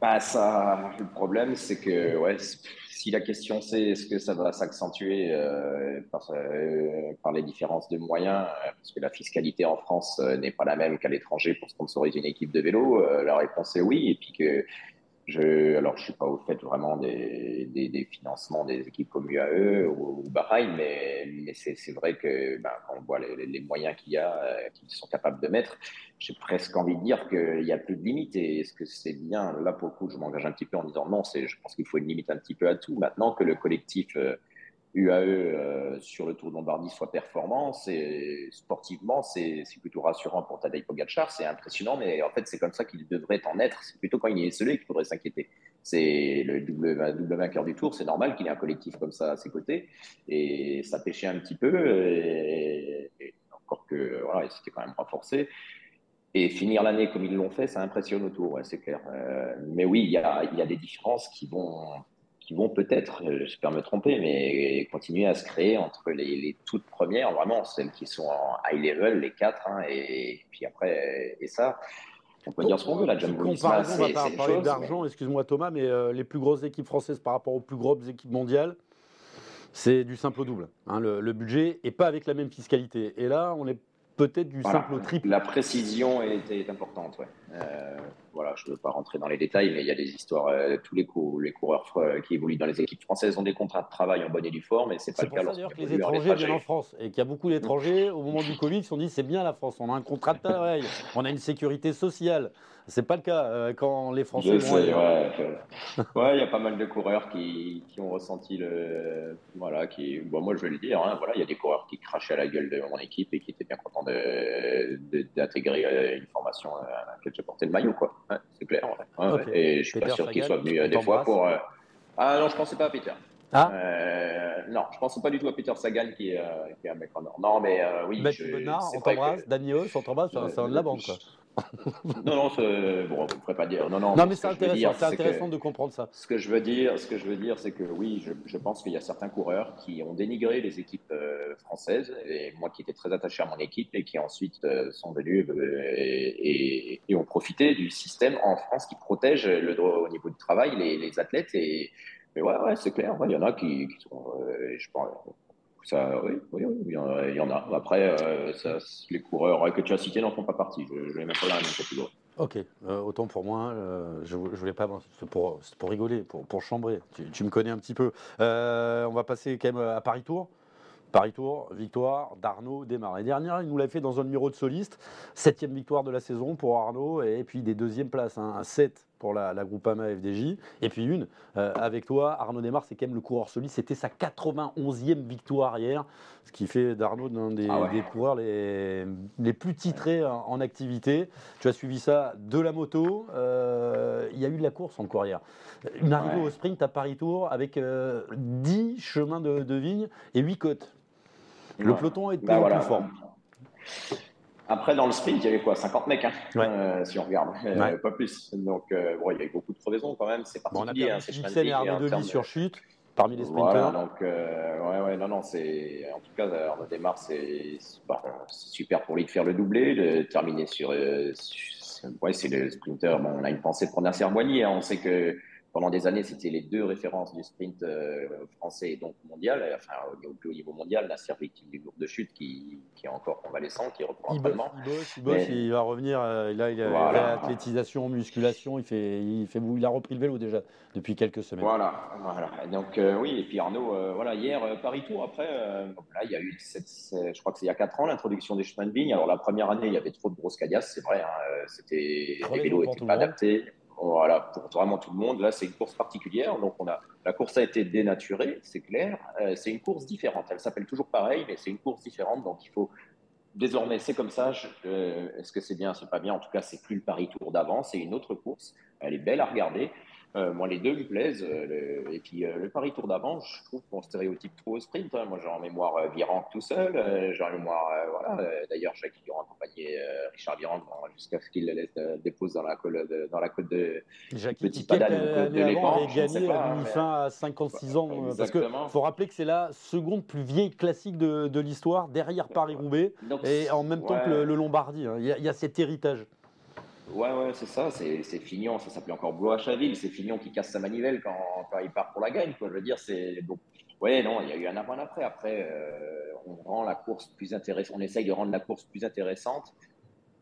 Bah, ça, Le problème, c'est que ouais, si la question c'est est-ce que ça va s'accentuer euh, par, euh, par, les différences de moyens, euh, parce que la fiscalité en France n'est pas la même qu'à l'étranger pour sponsoriser une équipe de vélo, la réponse est oui. Et puis que je, alors, je suis pas au fait vraiment des, des, des financements des équipes comme UAE ou, ou Bahreïn, mais, mais c'est vrai que ben, quand on voit les, les moyens qu'il y a, euh, qu'ils sont capables de mettre, j'ai presque envie de dire qu'il n'y a plus de limite. Et est-ce que c'est bien? Là, pour le coup, je m'engage un petit peu en disant non, je pense qu'il faut une limite un petit peu à tout. Maintenant que le collectif euh, UAE euh, sur le Tour de Lombardie soit performant, c'est sportivement c'est plutôt rassurant pour Tadej Pogacar, c'est impressionnant, mais en fait c'est comme ça qu'il devrait en être. C'est plutôt quand il est seul qu'il faudrait s'inquiéter. C'est le double, vainqueur du Tour, c'est normal qu'il ait un collectif comme ça à ses côtés, et ça pêchait un petit peu, et, encore que voilà, c'était quand même renforcé. Et finir l'année comme ils l'ont fait, ça impressionne au Tour, c'est clair. Euh, mais oui, il y a, y a des différences qui vont qui vont peut-être, euh, j'espère me tromper, mais continuer à se créer entre les, toutes premières, vraiment celles qui sont en high level, les quatre, hein, et, puis après, et ça. On peut dire ce qu'on veut, la Jumbo Visma, On va pas parler d'argent, excuse-moi Thomas, mais euh, les plus grosses équipes françaises par rapport aux plus grosses équipes mondiales, c'est du simple au double. Hein, le, le, budget et pas avec la même fiscalité. Et là, on est peut-être du simple au triple. La précision est, importante, ouais. Euh, voilà, je ne veux pas rentrer dans les détails, mais il y a des histoires. Euh, tous les, les coureurs euh, qui évoluent dans les équipes françaises ont des contrats de travail en bonne et due forme, et c'est pas le cas. C'est que les étrangers viennent en France et qu'il y a beaucoup d'étrangers au moment du Covid qui se sont dit c'est bien la France, on a un contrat de travail, on a une sécurité sociale. C'est pas le cas euh, quand les Français. vont ouais, ouais, il y a pas mal de coureurs qui, qui, ont ressenti le, voilà, qui, bon, moi je vais le dire, hein, voilà, il y a des coureurs qui crachaient à la gueule de mon équipe et qui étaient bien contents d'intégrer une formation à laquelle j'ai porté le maillot, quoi. C'est clair. Et je suis pas sûr qu'il soit venu euh, des fois pour. Ah non, je pensais pas à Peter. Ah euh, non, je pensais pas du tout à Peter Sagan qui est, qui est un mec en or. Non, mais oui. je, Bernard, on t'embrasse. Que... Daniel, on t'embrasse, c'est un de la banque. Non, non, bon, vous ne pourrez pas dire. Non, non, non mais c'est intéressant, c'est intéressant de comprendre ça. Ce que je veux dire, ce que je veux dire, c'est que oui, je, je pense qu'il y a certains coureurs qui ont dénigré les équipes euh, françaises, et moi qui étais très attaché à mon équipe, et qui ensuite euh, sont venus euh, et, et, ont profité du système en France qui protège le droit au niveau du travail les, les athlètes. Et mais ouais, ouais c'est clair. Il y en a qui, qui sont, je pense ça, oui, oui, il, y en a, Après, euh, les coureurs que tu as cités n'en font pas partie. Je ne vais même pas la même catégorie. Ok, euh, autant pour moi, euh, je, je voulais pas, pour, pour rigoler, pour, chambrer. Tu, me connais un petit peu. on va passer quand même à Paris Tour. Paris Tour, victoire d'Arnaud démarre. L'année dernière, il nous l'a fait dans un numéro de soliste. Septième victoire de la saison pour Arnaud et puis des deuxièmes places. Hein. 7 pour la, la Groupama FDJ et puis une euh, avec toi. Arnaud démarre, c'est quand même le coureur soliste. C'était sa 91e victoire hier, ce qui fait d'Arnaud l'un des, ah des, coureurs les, les plus titrés en, activité. Tu as suivi ça de la moto. Euh, il y a eu de la course encore hier. Une arrivée au sprint à Paris Tour avec 10 euh, chemins de, de vigne et 8 côtes. Le peloton est bah, plus fort. Après, dans le sprint, il y avait quoi 50 mecs, hein, euh, si on regarde, euh, pas plus. Donc, euh, bon, il y avait beaucoup de crevaisons quand même. C'est particulier. Bon, on a perdu hein, et Arnaud Delis sur chute parmi les sprinters. donc, ouais, ouais, non, non, c'est en tout cas, Arnaud démarre, c'est super pour lui de faire le doublé, de terminer sur. ouais, c'est le sprinter. Bon, on a une pensée pour Nasser Boigny. Hein, on sait que pendant des années, c'était les deux références du sprint euh, français et donc mondial. Enfin, au, au niveau mondial, la victime du groupe de chute qui, qui, est encore convalescent, qui reprend il bosse, il, bosse, il, bosse, il va revenir. Euh, là, il a voilà. athlétisation, musculation. Il, fait, il, fait, il a repris le vélo déjà depuis quelques semaines. Voilà, voilà. Donc, euh, oui, et puis Arnaud, voilà, hier, Paris-Tour, après, là, il y a eu, cette, je crois que c'est il y a 4 ans, l'introduction des chemins de vigne. Alors, la première année, il y avait trop de grosses cadasses, c'est vrai. Hein, c'était, les vélos n'étaient pas adaptés. Voilà, pour vraiment tout le monde. Là, c'est une course particulière. Donc, on a, la course a été dénaturée, c'est clair. Euh, c'est une course différente. Elle s'appelle toujours pareil, mais c'est une course différente. Donc, il faut désormais, c'est comme ça. Est-ce que c'est bien, c'est pas bien? En tout cas, c'est plus le Paris Tour d'avant, c'est une autre course. Elle est belle à regarder. Euh, moi, les deux me plaisent. Euh, et puis, euh, le Paris Tour d'avant, je trouve qu'on stéréotype trop au sprint. Hein. Moi, j'ai en mémoire Virenque tout seul. j'ai en mémoire, voilà. D'ailleurs, Jacques Virenque accompagné Richard Virenque jusqu'à ce qu'il le laisse dépose dans la côte de, dans la côte de Jacques Petit Padane de, de l'Épan. gagné pas, mis fin à 56 ans. Parce qu'il faut rappeler que c'est la seconde plus vieille classique de, l'histoire, derrière Paris-Roubaix et en même temps que le, Lombardie. Hein. Il y, y a cet héritage. Ouais, ouais, c'est ça, c'est Fignon, ça s'appelait encore Blois c'est Fignon qui casse sa manivelle quand, quand, il part pour la gagne, quoi. Je veux dire, c'est. Donc, ouais, non, il y a eu un avant après. Après, euh, on rend la course plus intéressante, on essaye de rendre la course plus intéressante,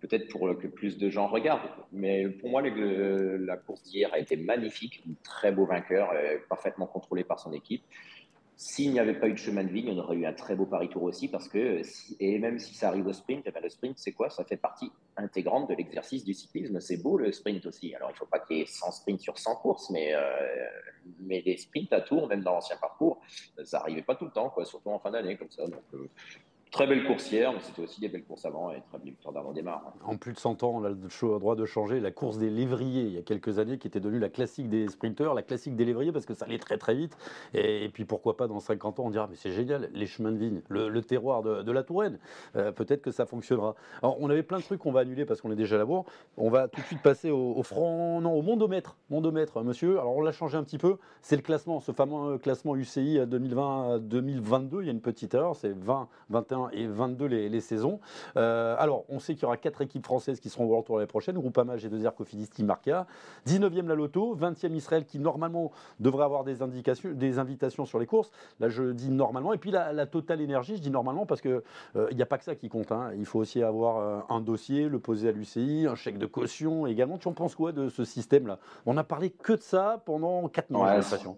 peut-être pour que plus de gens regardent. Mais pour moi, la course d'hier a été magnifique, un très beau vainqueur, euh, parfaitement contrôlé par son équipe. S'il n'y avait pas eu de chemin de vigne, on aurait eu un très beau Paris Tour aussi, parce que, et même si ça arrive au sprint, eh ben, le sprint, c'est quoi? Ça fait partie intégrante de l'exercice du cyclisme. C'est beau le sprint aussi. Alors, il ne faut pas qu'il y ait 100 sprints sur 100 courses, mais, euh, les sprints à tour, même dans l'ancien parcours, ça n'arrivait pas tout le temps, surtout en fin d'année, comme ça. Euh, Très belle coursière, mais c'était aussi des belles courses avant et très belle victoire démarre. En plus de 100 ans, on a le droit de changer la course des lévriers il y a quelques années, qui était devenue la classique des sprinteurs, la classique des lévriers parce que ça allait très très vite. Et, puis pourquoi pas dans 50 ans, on dira mais c'est génial, les chemins de vigne, le, terroir de, la Touraine, euh, peut-être que ça fonctionnera. Alors on avait plein de trucs qu'on va annuler parce qu'on est déjà là-bas. On va tout de suite passer au, franc, non, au mondomètre, mondomètre, monsieur. Alors on l'a changé un petit peu. C'est le classement, ce fameux classement UCI 2020-2022. Il y a une petite erreur, c'est 20, 21 et 22 les, saisons. Euh, alors, on sait qu'il y aura quatre équipes françaises qui seront au World Tour l'année prochaine. Groupama, G2R, Cofidis, Team Marca. 19e la Loto, 20e Israël qui normalement devrait avoir des, indications, des invitations sur les courses. Là, je dis normalement. Et puis la, la Total Énergie, je dis normalement parce qu'il euh, il n'y a pas que ça qui compte. Hein. Il faut aussi avoir euh, un dossier, le poser à l'UCI, un chèque de caution également. Tu en penses quoi de ce système-là? On n'a parlé que de ça pendant 4 mois, j'ai l'impression.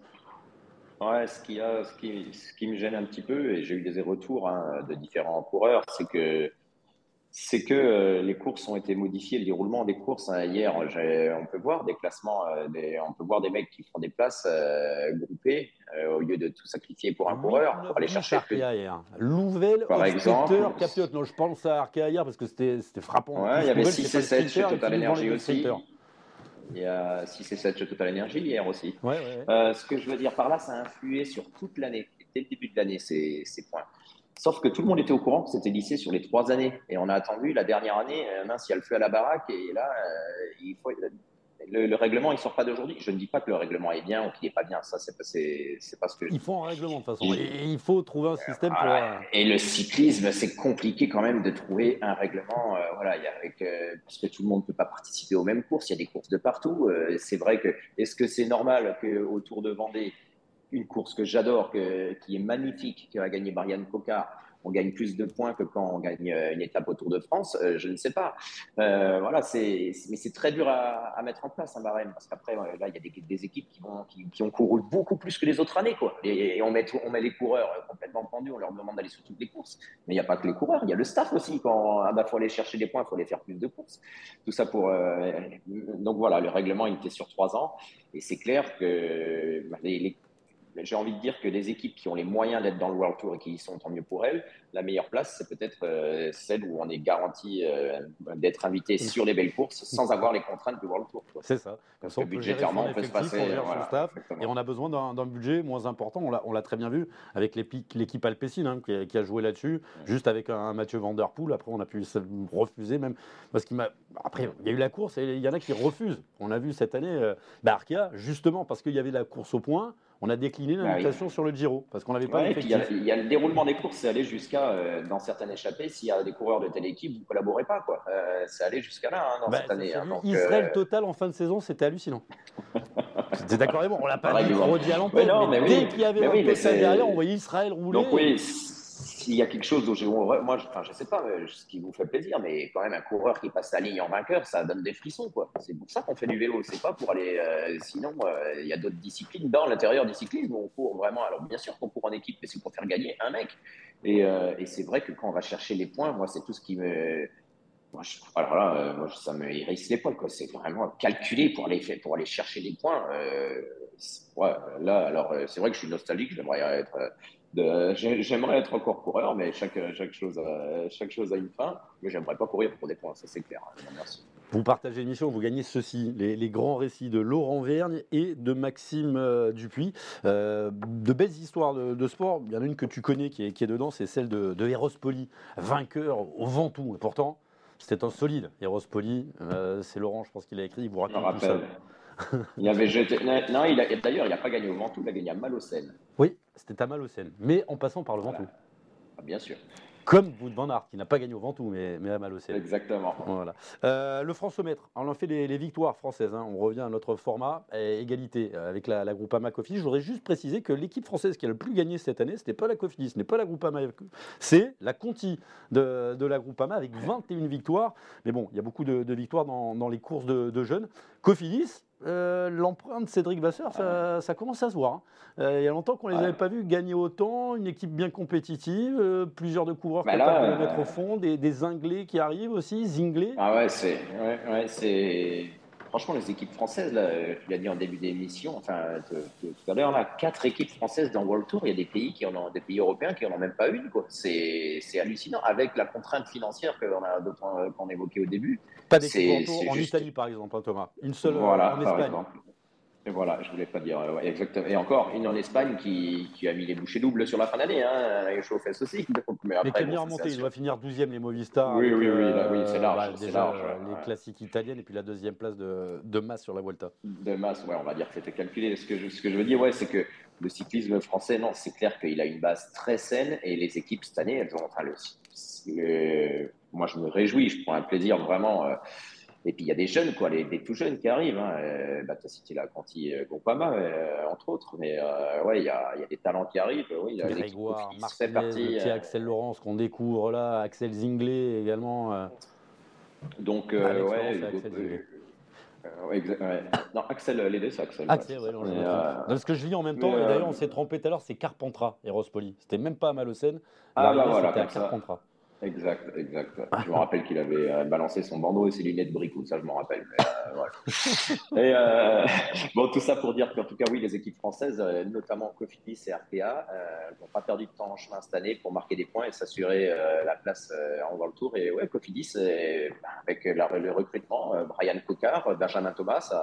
Ouais, ce, qui a, ce, qui, ce qui me gêne un petit peu, et j'ai eu des retours hein, de différents coureurs, c'est que, c'est que euh, les courses ont été modifiées, le déroulement des courses. Hein, hier, on peut voir des classements, euh, des, on peut voir des mecs qui font des places euh, groupées au lieu de tout sacrifier pour un coureur, pour aller chercher. Arkea hier. Louvel, par exemple. Capiote. Non, je pense à Arkea hier parce que c'était frappant. Ouais, il y avait 6 et 7 chez Total Energy aussi. Il y a 6 et 7 chez Total Energy hier aussi. Euh, ce que je veux dire par là, ça a influé sur toute l'année, dès le début de l'année, ces, ces, points. Sauf que tout le monde était au courant que c'était lissé sur les trois années. Et on a attendu la dernière année, euh, mince, il y a le feu à la baraque, et là, euh, il faut, le, règlement, il sort pas d'aujourd'hui. Je ne dis pas que le règlement est bien ou qu'il n'est pas bien. Ça, c'est pas, c'est, pas ce que. Il faut un règlement de toute façon. il faut trouver un système pour. Et le cyclisme, c'est compliqué quand même de trouver un règlement. Euh, voilà, y a avec, euh, parce que tout le monde ne peut pas participer aux mêmes courses. Il y a des courses de partout. Euh, c'est vrai que. Est-ce que c'est normal qu'au Tour de Vendée, une course que j'adore, que, qui est magnifique, qui a gagné Marianne Cocard, on gagne plus de points que quand on gagne euh, une étape au Tour de France, euh, je ne sais pas. Euh, voilà, c'est, mais c'est très dur à, mettre en place un barème parce qu'après, là, il y a des, équipes qui, vont, qui, ont couru beaucoup plus que les autres années, quoi. Et, on, met, on met les coureurs complètement pendus, on leur demande d'aller sur toutes les courses. Mais il n'y a pas que les coureurs, il y a le staff aussi. Quand il ah bah, faut aller chercher des points, il faut aller faire plus de courses. Tout ça pour. donc voilà, le règlement, il était sur trois ans. Et c'est clair que bah, les j'ai envie de dire que les équipes qui ont les moyens d'être dans le World Tour et qui y sont, tant mieux pour elles. La meilleure place, c'est peut-être euh, celle où on est garanti euh, d'être invité sur les belles courses sans avoir les contraintes du World Tour. C'est ça. Parce que budgétairement, on peut se passer. On staff, et on a besoin d'un budget moins important. On l'a très bien vu avec l'équipe Alpecin hein, qui, a joué là-dessus, juste avec un, Mathieu Van Der Poel. Après, on a pu refuser même. Parce qu'il m'a. Après, il y a eu la course et il y en a qui refusent. On a vu cette année, euh, bah, justement parce qu'il y avait la course au point on a décliné bah l'invitation sur le Giro parce qu'on n'avait pas ouais, il, y a, le déroulement des courses, c'est aller jusqu'à euh, dans certaines échappées, s'il y a des coureurs de telle équipe, vous ne collaborez pas. Quoi. Euh, c'est aller jusqu'à là hein, dans bah, cette année. Hein, Israël euh, total en fin de saison, c'était hallucinant. C'était d'accord, on l'a pas dit, redit à l'antenne, mais, dès qu'il y avait un total derrière, on voyait Israël rouler. Donc oui, s'il y a quelque chose dont je, moi, je, enfin, je sais pas ce qui vous fait plaisir, mais quand même un coureur qui passe la ligne en vainqueur, ça donne des frissons, quoi. C'est pour ça qu'on fait du vélo. C'est pas pour aller. Euh, sinon, euh, il y a d'autres disciplines dans l'intérieur du cyclisme où on court vraiment. Alors bien sûr qu'on court en équipe, mais c'est pour faire gagner un mec. Et, euh, c'est vrai que quand on va chercher les points, moi, c'est tout ce qui me alors là, moi, ça me hérisse les poils. C'est vraiment calculé pour aller, pour aller chercher des points. là, alors, c'est vrai que je suis nostalgique. J'aimerais être J'aimerais être encore coureur, mais chaque, chaque, chose a, chaque chose a une fin. Mais j'aimerais pas courir pour des points, ça c'est clair. Merci. Vous partagez l'émission, vous gagnez ceci, les, grands récits de Laurent Vergne et de Maxime euh, Dupuis. Euh, de belles histoires de, sport. Il y en a une que tu connais qui est, qui est dedans, c'est celle de, de Eros Poli, vainqueur au Ventoux. Et pourtant, c'était un solide. Eros Poli, euh, c'est Laurent, je pense qu'il a écrit, il vous raconte tout ça. il avait jeté. Non, il d'ailleurs, il n'a pas gagné au Ventoux, il a gagné à Malocène. Oui, c'était à Malocène, mais en passant par le Ventoux. Ah, bien sûr. Comme Wout van Aert, qui n'a pas gagné au Ventoux, mais, mais à Malocène. Exactement. Voilà. Euh, le Françomètre, on en fait les, victoires françaises. Hein. On revient à notre format, égalité euh, avec la, la Groupama Cofidis. Je voudrais juste préciser que l'équipe française qui a le plus gagné cette année, ce n'est pas la Cofidis, ce n'est pas la Groupama, c'est la Conti de, de, la Groupama avec 21 victoires. Mais bon, il y a beaucoup de, victoires dans, dans, les courses de, de jeunes. Cofidis, euh, l'empreinte Cédric Vasseur, ça, commence à se voir. Hein. Euh, il y a longtemps qu'on ne les avait pas vus gagner autant, une équipe bien compétitive, euh, plusieurs de coureurs bah capables de le mettre au fond, des, des Inglés qui arrivent aussi, Zinglés. Ah ouais, c'est ouais, franchement, les équipes françaises, là, tu l'as dit en début d'émission, enfin, tout à l'heure, là, quatre équipes françaises dans World Tour, il y a des pays, qui en ont, des pays européens qui n'en ont même pas une. C'est hallucinant, avec la contrainte financière qu'on a qu'on évoquait au début. Pas d'équipe en, en Italie, par exemple, hein, Thomas. Une seule voilà, en Espagne. Et voilà, je voulais pas dire. exactement. Et encore, une en Espagne qui, qui, a mis les bouchées doubles sur la fin d'année, hein, et aussi. mais, après, qui est bien remonté, il doit finir 12e les Movistar. Oui, oui, oui, oui c'est large. Bah, déjà, large les classiques italiennes et puis la deuxième place de, de Masse sur la Vuelta. De Masse, ouais, on va dire que c'était calculé. Ce que, je, ce que je veux dire, ouais, c'est que le cyclisme français, non, c'est clair qu'il a une base très saine et les équipes cette année, elles ont. Enfin, le, moi, je me réjouis, je prends un plaisir vraiment. Euh, et puis il y a des jeunes, quoi, les, des tout jeunes qui arrivent. Hein. Euh, bah, tu as cité la Conti euh, Groupama, euh, entre autres. Mais euh, ouais, il y a, y a, des talents qui arrivent. Oui, il y a Grégoire, Martinez, partie, Axel Laurence qu'on découvre là, Axel Zinglé également. Donc, ouais. ouais. Non, Axel, les deux, c'est Axel. Axel, ouais, non, ce que je lis en même temps, et d'ailleurs, on s'est trompé tout à l'heure, c'est Carpentras et Rospoli. C'était même pas à Malocène. Ah, bah voilà, c'était à Carpentras. Exact, exact. Je me rappelle qu'il avait euh, balancé son bandeau et ses lunettes bricot, ça je m'en rappelle. Euh, et, euh, bon, tout ça pour dire qu'en tout cas, oui, les équipes françaises, notamment Cofidis et RPA, n'ont pas perdu de temps en chemin cette année pour marquer des points et s'assurer la place en World Tour. Et ouais, Cofidis, avec le recrutement, Brian Cocard, Benjamin Thomas,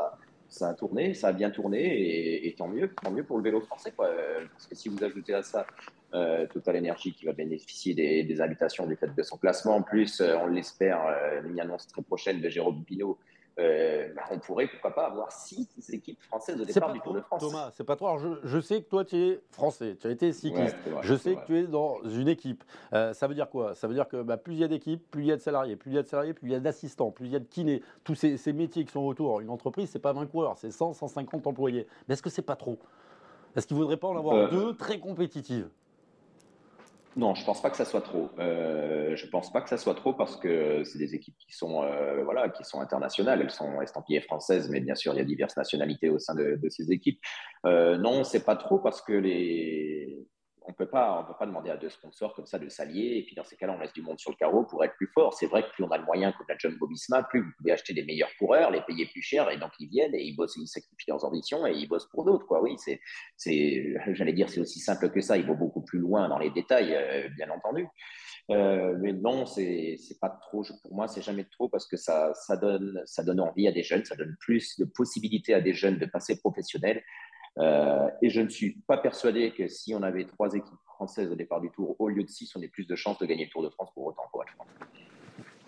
ça a tourné, ça a bien tourné et, tant mieux, tant mieux pour le vélo français. Quoi. Parce que si vous ajoutez à ça euh, Total Energy qui va bénéficier des, des, invitations du fait de son classement. En plus, euh, on l'espère, euh, une annonce très prochaine de Jérôme Pinot. Euh, bah, on pourrait, pourquoi pas, avoir six équipes françaises au départ du Tour de France. Thomas, c'est pas trop. je, sais que toi, tu es français, tu as été cycliste. je sais que tu es dans une équipe. ça veut dire quoi? Ça veut dire que bah, plus il y a d'équipes, plus il y a de salariés, plus il y a de salariés, plus il y a d'assistants, plus il y a de kinés. Tous ces, ces métiers qui sont autour. Une entreprise, c'est pas 20 coureurs, c'est 100, 150 employés. Mais est-ce que c'est pas trop? Est-ce qu'il ne faudrait pas en avoir deux très compétitives? Non, je pense pas que ça soit trop. Euh, je pense pas que ça soit trop parce que c'est des équipes qui sont, euh, voilà, qui sont internationales. Elles sont estampillées françaises, mais bien sûr, il y a diverses nationalités au sein de, ces équipes. Euh, non, c'est pas trop parce que les, on peut pas, on peut pas demander à deux sponsors comme ça de s'allier. Et puis dans ces cas-là, on laisse du monde sur le carreau pour être plus fort. C'est vrai que plus on a le moyen, comme la Jumbo Visma, plus vous pouvez acheter des meilleurs coureurs, les payer plus cher, et donc ils viennent et ils bossent, ils sacrifient leurs ambitions et ils bossent pour d'autres. Quoi, oui, c'est, c'est, j'allais dire, c'est aussi simple que ça. Il va beaucoup plus loin dans les détails, euh, bien entendu. Euh, mais non, c'est, c'est pas trop. Pour moi, c'est jamais trop parce que ça, ça donne, ça donne envie à des jeunes, ça donne plus de possibilités à des jeunes de passer professionnel. Euh, et je ne suis pas persuadé que si on avait trois équipes françaises au départ du tour, au lieu de six, on ait plus de chances de gagner le Tour de France pour autant, pour.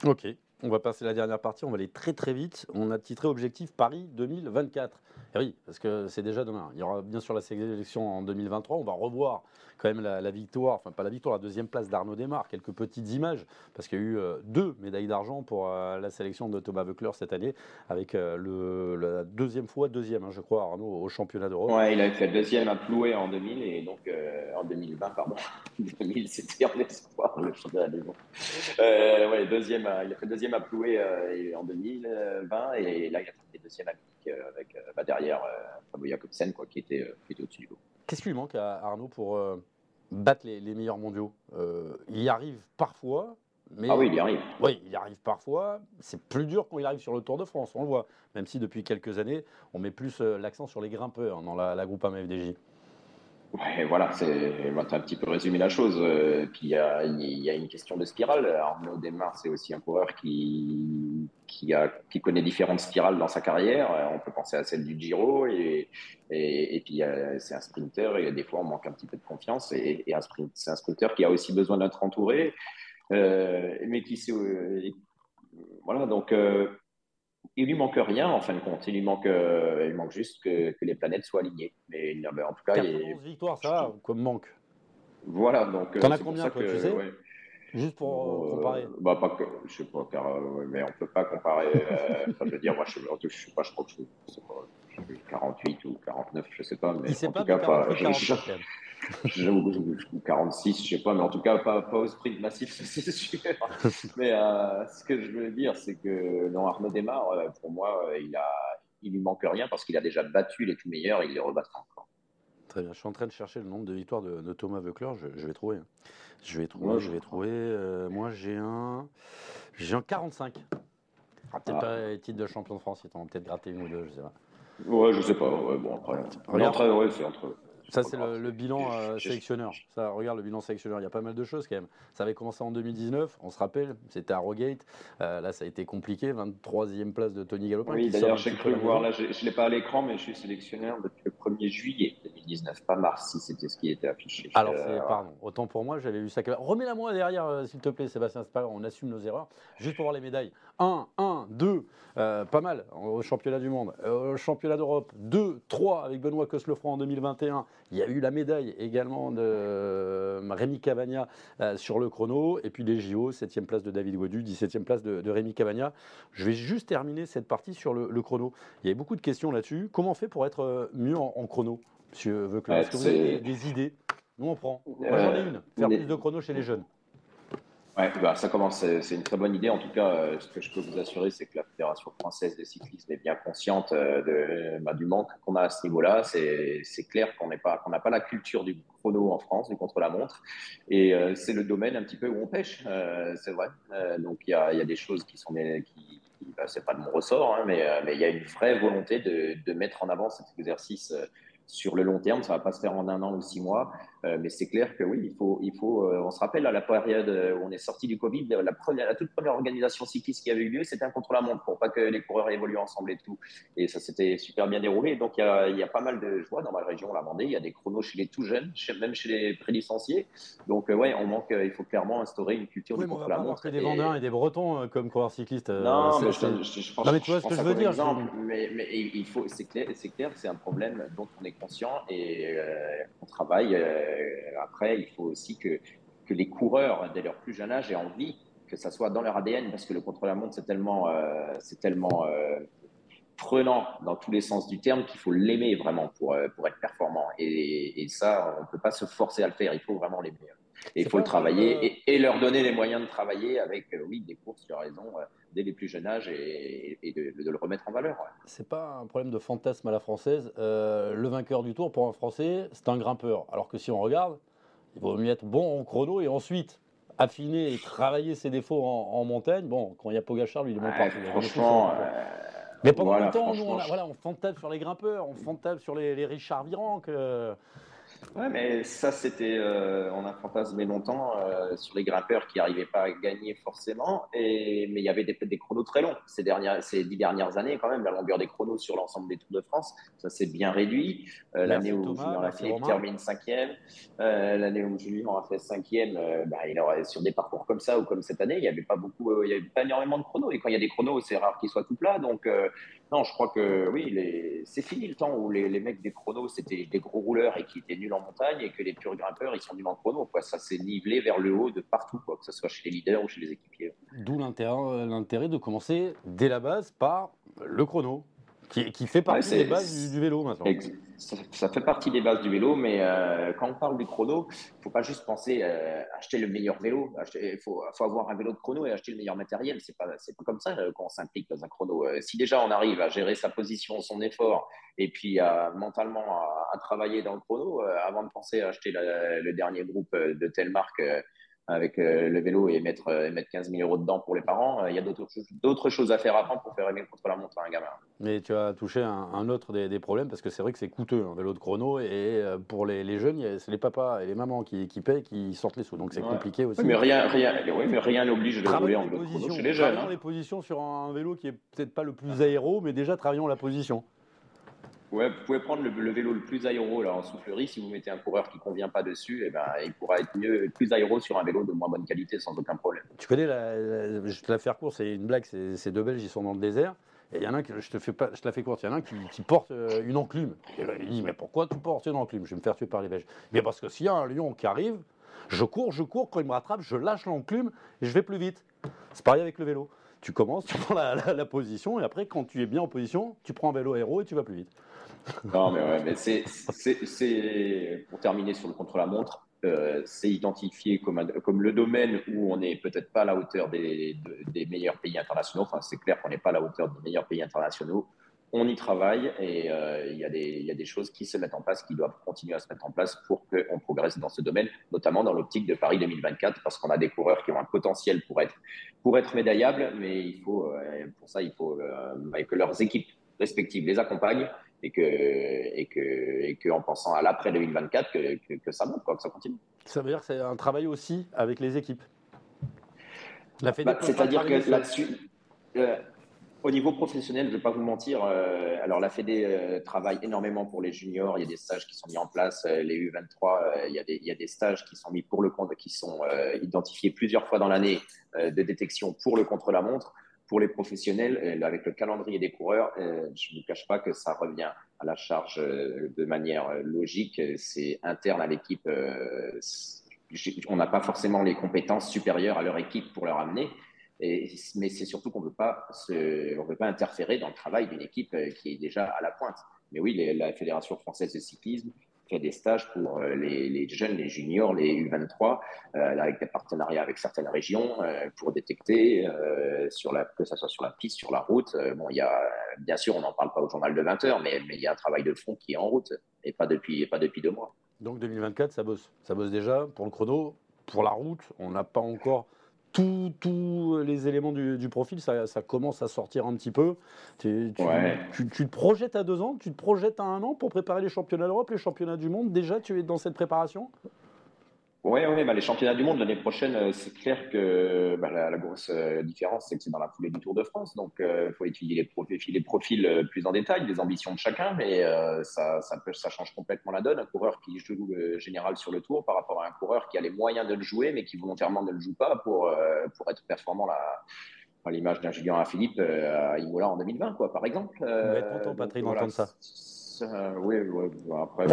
Ok, on va passer la dernière partie, on va aller très très vite. On a titré Objectif Paris 2024. Et oui, parce que c'est déjà demain. Il y aura bien sûr la sélection en 2023. On va revoir quand même la, victoire, enfin pas la victoire, la deuxième place d'Arnaud Desmar. Quelques petites images, parce qu'il y a eu euh, deux médailles d'argent pour euh, la sélection de Thomas Voeckler cette année, avec euh, la deuxième fois, deuxième, hein, je crois, Arnaud, au championnat d'Europe. Ouais, il a fait deuxième à Ploué en 2000 et donc en 2020, pardon. 2000, c'était en espoir, le championnat du monde. ouais, deuxième, il a fait deuxième à Ploué en 2020 et là, il a fait deuxième à Munich avec bah, derrière Fabio Jacobsen, quoi, qui était, au-dessus du lot. Qu'est-ce qui lui manque à Arnaud pour euh, battre les, meilleurs mondiaux? Euh, Il y arrive parfois, mais... Ah oui, il y arrive. Oui, il y arrive parfois. C'est plus dur quand il arrive sur le Tour de France, on le voit. Même si depuis quelques années, on met plus euh, l'accent sur les grimpeurs dans la, la groupe AMFDJ. Ouais, voilà, c'est un petit peu résumé la chose. Euh, puis il y a, y a, une question de spirale. Arnaud Desmar, c'est aussi un coureur qui, qui, a, qui connaît différentes spirales dans sa carrière. Euh, on peut penser à celle du Giro et, et, et puis c'est un sprinter et des fois on manque un petit peu de confiance et, et c'est un sprinter qui a aussi besoin d'être entouré, euh, mais qui sait, euh, voilà donc. Euh, il lui manque rien en fin de compte. Il lui manque, euh, il manque juste que, que, les planètes soient alignées. Mais en tout cas, 91 il... victoires, ça va, comme manque. Voilà, donc. T'en as combien, toi, que, tu sais ouais. Juste pour euh, comparer. Bah, pas que, je sais pas, car, euh, mais on peut pas comparer. Euh, je veux dire, moi, je, je, je sais pas, je crois que je, sais pas, 48 ou 49, je sais pas, mais en pas tout cas, pas. 48, je, 46, je sais pas, mais en tout cas, pas, pas au sprint massif, c'est sûr. mais euh, ce que je veux dire, c'est que non, Arnaud Démarre, euh, pour moi, il a, il lui manque rien parce qu'il a déjà battu les tout meilleurs, il les rebattra encore. Très bien. Je suis en train de chercher le nombre de victoires de, de Thomas Veucler. Je, je, vais trouver. Je vais trouver. Ouais, je vais trouver. Euh, moi, j'ai un, j'ai un 45. Ah, peut-être ah. pas les titres de champion de France. Ils t'en ont peut-être gratté une ou deux. Je sais pas. Ouais, je sais pas. Ouais, bon après. Entre, ouais, c'est entre. Ça, c'est le, le, bilan euh, sélectionneur. Ça, regarde le bilan sélectionneur. Il y a pas mal de choses quand même. Ça avait commencé en 2019, on se rappelle, c'était à Rogate. Euh, là, ça a été compliqué. 23e place de Tony Galopin. Oui, d'ailleurs, j'ai cru voir. Là, je ne l'ai pas à l'écran, mais je suis sélectionneur le 1er juillet 2019, pas mars, si c'était ce qui était affiché. Alors, euh, pardon, autant pour moi, j'avais vu ça. Remets-la moi derrière, euh, s'il te plaît, Sébastien. C'est pas grave, on assume nos erreurs. Juste pour voir les médailles. 1, 1, 2, pas mal au championnat du monde. au championnat d'Europe, 2, 3 avec Benoît Cosselefranc en 2021. Il y a eu la médaille également de euh, Rémi Cavagna euh, sur le chrono. Et puis les JO, 7e place de David Godu, 17e place de, de, Rémi Cavagna. Je vais juste terminer cette partie sur le, le chrono. Il y avait beaucoup de questions là-dessus. Comment on fait pour être euh, mieux en, en chrono, monsieur Veucler Est-ce que vous avez des, idées Nous, on prend. Moi, j'en ai une. Faire plus de chrono chez les jeunes. Ouais, bah, ça commence, c'est une très bonne idée. En tout cas, euh, ce que je peux vous assurer, c'est que la Fédération française de cyclisme est bien consciente euh, de, bah, du manque qu'on a à ce niveau-là. C'est clair qu'on n'a pas, la culture du chrono en France, du contre-la-montre. Et euh, c'est le domaine un petit peu où on pêche, euh, c'est vrai. Euh, donc il y a, des choses qui sont qui, bah, c'est pas de mon ressort, hein, mais il y a une vraie volonté de, de mettre en avant cet exercice sur le long terme. Ça va pas se faire en un an ou six mois, euh, mais c'est clair que oui, il faut, il faut. Euh, on se rappelle à la période où on est sorti du Covid, la, première, la toute première organisation cycliste qui avait eu lieu, c'était un contre-la-montre pour pas que les coureurs évoluent ensemble et tout. Et ça s'était super bien déroulé. Donc il y a, il y a pas mal de, joie dans ma région, la Vendée, il y a des chronos chez les tout jeunes, même chez les prélicenciés. Donc euh, ouais, on manque. Il faut clairement instaurer une culture oui, du contre-la-montre. Et... des Vendéens et des Bretons comme coureurs cyclistes. non, mais je, je, je, pense, non, mais tu vois ce que je veux dire. Exemple, mais, mais, il faut, c'est clair, c'est clair, c'est un problème dont on est conscient et euh, on travaille. Euh, après, il faut aussi que, les coureurs, dès leur plus jeune âge, aient envie que ça soit dans leur ADN, parce que le contre-la-montre, c'est tellement, euh, c'est tellement prenant dans tous les sens du terme qu'il faut l'aimer vraiment pour, pour être performant. Et ça, on ne peut pas se forcer à le faire, il faut vraiment l'aimer. Et il faut le travailler et, et, leur donner les moyens de travailler avec, oui, des courses, tu as raison, dès les plus jeunes âges et, et de, de, le remettre en valeur. Ouais. C'est pas un problème de fantasme à la française. Euh, le vainqueur du tour, pour un Français, c'est un grimpeur. Alors que si on regarde, il vaut mieux être bon en chrono et ensuite affiner et travailler ses défauts en, en montagne. Bon, quand il y a Pogachar, lui, il est bon ouais, Franchement. Euh, mais pendant voilà, longtemps, nous, on, a, voilà, on fantasme sur les grimpeurs, on fantasme sur les, les Richard Virenque. Euh, Ouais, mais ça, c'était, euh, on a fantasmé longtemps euh, sur les grimpeurs qui n'arrivaient pas à gagner forcément, et, mais il y avait des, des chronos très longs. Ces, dernières, ces dix dernières années quand même, la longueur des chronos sur l'ensemble des Tours de France, ça s'est bien réduit. Euh, l'année où Julien Lafilippe termine cinquième, euh, l'année où Julien a fait cinquième, euh, bah, il aurait, sur des parcours comme ça ou comme cette année, il n'y avait pas beaucoup, euh, il y avait pas énormément de chronos, et quand il y a des chronos, c'est rare qu'ils soient tout plats, donc non, je crois que oui, c'est fini le temps où les, mecs des chronos, c'était des gros rouleurs et qui étaient nuls en montagne et que les purs grimpeurs, ils sont nuls en chrono. Quoi. Ça s'est nivelé vers le haut de partout, quoi, que ce soit chez les leaders ou chez les équipiers. D'où l'intérêt de commencer dès la base par le chrono. Qui, qui, fait partie ouais, des bases du, du, vélo maintenant. Ça, ça, fait partie des bases du vélo, mais euh, quand on parle du chrono, il ne faut pas juste penser euh, acheter le meilleur vélo. Il faut, faut, avoir un vélo de chrono et acheter le meilleur matériel. Ce n'est pas, pas comme ça euh, qu'on s'implique dans un chrono. Euh, si déjà on arrive à gérer sa position, son effort, et puis mentalement à, à, travailler dans le chrono, avant de penser à acheter la, le dernier groupe de telle marque avec euh, le vélo et mettre, euh, mettre 15 000 euros dedans pour les parents. Il y a d'autres choses à faire avant pour faire aimer contre la montre à un gamin. Mais tu as touché un, autre des, problèmes parce que c'est vrai que c'est coûteux un vélo de chrono et pour les, jeunes, c'est les papas et les mamans qui, qui payent qui sortent les sous. Donc c'est compliqué aussi. mais rien rien, oui, mais rien n'oblige de rouler en vélo de chrono chez les jeunes. Travaillons hein. les positions sur un vélo qui est peut-être pas le plus aéro, mais déjà travaillons la position. Ouais, vous pouvez prendre le, vélo le plus aéro là, en soufflerie. Si vous mettez un coureur qui ne convient pas dessus, eh ben, il pourra être mieux, plus aéro sur un vélo de moins bonne qualité sans aucun problème. Tu connais, la, je te la faire courte, c'est une blague, c'est deux Belges, ils sont dans le désert. Et il y en a un, qui, je te, fais pas, je te la fais courte, il y en a un qui, porte euh, une enclume. Et là, il dit Mais pourquoi tu portes une enclume? Je vais me faire tuer par les Belges. Mais parce que s'il y a un lion qui arrive, je cours, je cours, quand il me rattrape, je lâche l'enclume et je vais plus vite. C'est pareil avec le vélo. Tu commences, tu prends la, position et après, quand tu es bien en position, tu prends un vélo aéro et tu vas plus vite. Non, mais, ouais, mais c'est, pour terminer sur le contre-la-montre, euh, c'est identifié comme, comme le domaine où on n'est peut-être pas à la hauteur des, des, meilleurs pays internationaux. Enfin, c'est clair qu'on n'est pas à la hauteur des meilleurs pays internationaux. On y travaille et euh, il y, y, a des choses qui se mettent en place, qui doivent continuer à se mettre en place pour qu'on progresse dans ce domaine, notamment dans l'optique de Paris 2024, parce qu'on a des coureurs qui ont un potentiel pour être, pour être médaillables, mais il faut, euh, pour ça, il faut que leurs équipes respectives les accompagnent et que, et que, et que en pensant à l'après 2024, que, que, ça monte, quoi, que ça continue. Ça veut dire que c'est un travail aussi avec les équipes. Bah, c'est-à-dire que là-dessus, euh, au niveau professionnel, je ne vais pas vous mentir, euh, alors la Fédé euh, travaille énormément pour les juniors, il y a des stages qui sont mis en place, les U23, il, y a des, il y a des stages qui sont mis pour le compte, qui sont identifiés plusieurs fois dans l'année de détection pour le contre-la-montre pour les professionnels, euh, avec le calendrier des coureurs, euh, je ne vous cache pas que ça revient à la charge euh, de manière logique. C'est interne à l'équipe. On n'a pas forcément les compétences supérieures à leur équipe pour leur amener. Mais c'est surtout qu'on ne veut pas interférer dans le travail d'une équipe qui est déjà à la pointe. Mais oui, la Fédération française de cyclisme fait des stages pour euh, les, jeunes, les juniors, les U23, euh, avec des partenariats avec certaines régions euh, pour détecter, sur la, que ce soit sur la piste, sur la route. bon, y a, bien sûr, on n'en parle pas au journal de 20 heures, mais, mais il y a un travail de fond qui est en route et pas depuis, pas depuis deux mois. Donc 2024, ça bosse. Ça bosse déjà pour le chrono. Pour la route, on n'a pas encore tous les éléments du, profil, ça, commence à sortir un petit peu. Tu, te projettes à deux ans, tu te projettes à un an pour préparer les championnats d'Europe, les championnats du monde. Déjà, tu es dans cette préparation? Oui, ouais, bah, les championnats du monde l'année prochaine, euh, c'est clair que bah, la, grosse euh, différence, c'est que c'est dans la foulée du Tour de France. Donc, il euh, faut étudier les profils, les profils plus en détail, les ambitions de chacun, mais ça, ça, peut, ça, change complètement la donne. Un coureur qui joue le général sur le Tour par rapport à un coureur qui a les moyens de le jouer, mais qui volontairement ne le joue pas pour, pour être performant là, à l'image d'un Julien Philippe à Imola en 2020, quoi, par exemple. On va être content, Patrick, d'entendre ça. Oui, après,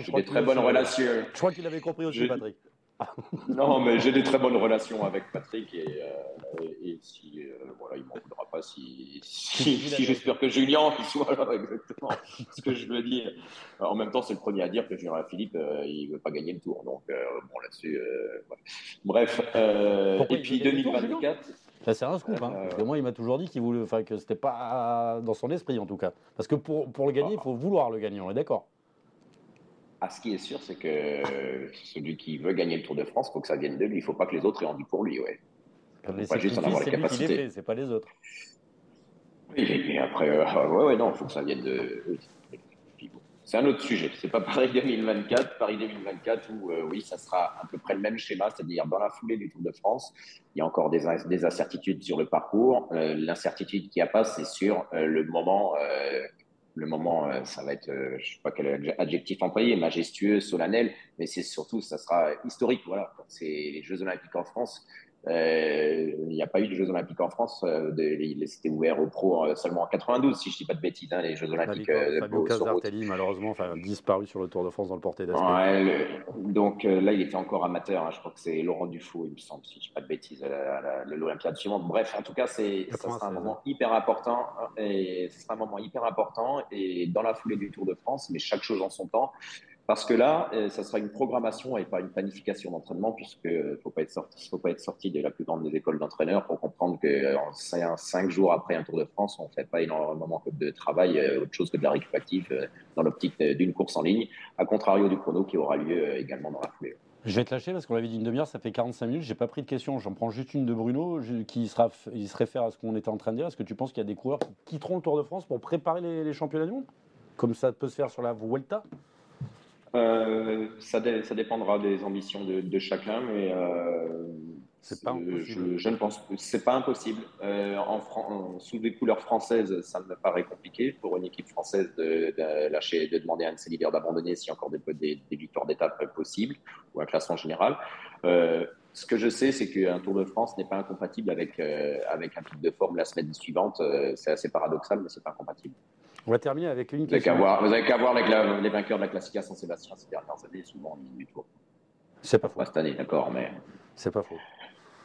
j'ai des très bonnes relations. Je crois qu'il avait compris aussi, Patrick. non, mais j'ai des très bonnes relations avec Patrick et, euh, et, si euh, voilà, il m'en voudra pas si, si, j'espère que Julien soit là exactement ce que je veux dire. En même temps, c'est le premier à dire que Julien Philippe euh, il veut pas gagner le tour, donc bon là-dessus. Bref, et puis 2024. Ça c'est un scoop, hein, parce que moi il m'a toujours dit qu'il voulait, enfin que c'était pas dans son esprit en tout cas, parce que pour, pour le gagner, il faut vouloir le gagner, on est d'accord. Ah, ce qui est sûr, c'est que celui qui veut gagner le Tour de France, il faut que ça vienne de lui. Il ne faut pas que les autres aient envie pour lui. Ouais. pas juste en avoir les capacités. C'est pas les autres. Oui, mais après, euh, ouais, ouais, non, il faut que ça vienne de. C'est un autre sujet. C'est pas Paris 2024. Paris 2024 où, euh, oui, ça sera à peu près le même schéma, c'est-à-dire dans la foulée du Tour de France, il y a encore des, des incertitudes sur le parcours. Euh, l'incertitude qui a pas, c'est sur le moment le moment, euh, ça va être, euh, je ne sais pas quel adjectif employé, majestueux, solennel, mais c'est surtout, ça sera historique. Voilà, c'est les Jeux Olympiques en France. Euh, il n'y a pas eu de Jeux Olympiques en France. Euh, C'était ouvert aux pros euh, seulement en 92, si je ne dis pas de bêtises, hein, les Jeux Olympiques. Fabio, Casartelli, malheureusement, enfin, disparu sur le Tour de France dans le porté d'aspect. Ouais, donc là, il était encore amateur. Hein, je crois que c'est Laurent Dufaux, il me semble, si je ne dis pas de bêtises, l'Olympiade suivante. Bref, en tout cas, c'est un moment hyper important. Et ce sera un moment hyper important. Et dans la foulée du Tour de France, mais chaque chose en son temps. Parce que là, euh, ça sera une programmation et pas une planification d'entraînement, puisqu'il ne faut pas être sorti, faut pas être sorti de la plus grande des écoles d'entraîneurs pour comprendre que euh, cinq, jours après un Tour de France, on ne fait pas énormément de travail, euh, autre chose que de la récupérative dans l'optique d'une course en ligne, à contrario du chrono qui aura lieu également dans la foulée. Je vais te lâcher parce qu'on l'avait dit une demi-heure, ça fait 45 minutes, j'ai pas pris de questions. J'en prends juste une de Bruno qui sera, il se réfère à ce qu'on était en train de dire. Est-ce que tu penses qu'il y a des coureurs qui quitteront le Tour de France pour préparer les, championnats du monde? Comme ça peut se faire sur la Vuelta? Euh, ça, ça, dépendra des ambitions de, chacun, mais euh, c'est pas je, je, ne pense c'est pas impossible. Euh, en, sous des couleurs françaises, ça me paraît compliqué pour une équipe française de, lâcher, de demander à un de ses leaders d'abandonner s'il y a encore des, des, victoires d'étape possibles ou un classement général. Euh, ce que je sais, c'est qu'un Tour de France n'est pas incompatible avec, avec un pic de forme la semaine suivante. c'est assez paradoxal, mais c'est pas incompatible. On va terminer avec une question. Vous n'avez qu'à voir, avec les vainqueurs de la Classica Saint-Sébastien ces dernières années, souvent en du Tour. C'est pas faux. Pas cette année, d'accord, mais. C'est pas faux.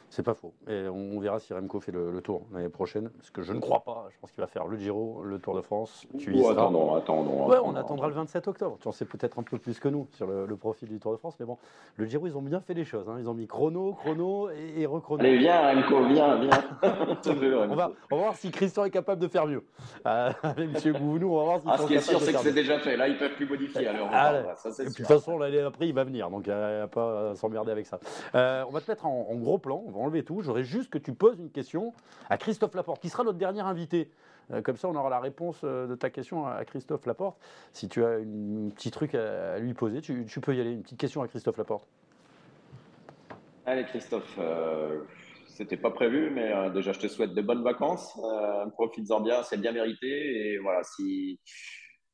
C'est pas faux. Et on, verra si Remco fait le, tour l'année prochaine. Parce que je ne crois pas. Je pense qu'il va faire le Giro, le Tour de France. Tu y attendons, attendons, ouais, on attendra le 27 octobre. Tu en sais peut-être un peu plus que nous sur le, profil du Tour de France. Mais bon, le Giro, ils ont bien fait les choses. Hein. Ils ont mis chrono, chrono et, et rechrono. Allez, viens, Remco, viens, viens. on, va, on va voir si Christian est capable de faire mieux. Euh, Monsieur Gouvenou, on va voir si ah, Ce qui est sûr, c'est que c'est déjà fait. Là, ils peuvent plus modifier. Alors, ah, de toute façon, l'année après, il va venir. Donc, il n'y a, pas à s'emmerder avec ça. Euh, on va te mettre en, en gros plan. Enlever tout. J'aurais juste que tu poses une question à Christophe Laporte, qui sera notre dernier invité. Euh, comme ça, on aura la réponse euh, de ta question à Christophe Laporte. Si tu as un petit truc à lui poser, tu, peux y aller. Une petite question à Christophe Laporte. Allez, Christophe. Euh, c'était pas prévu, mais déjà, je te souhaite de bonnes vacances. Profites-en bien, c'est bien mérité. Et voilà, si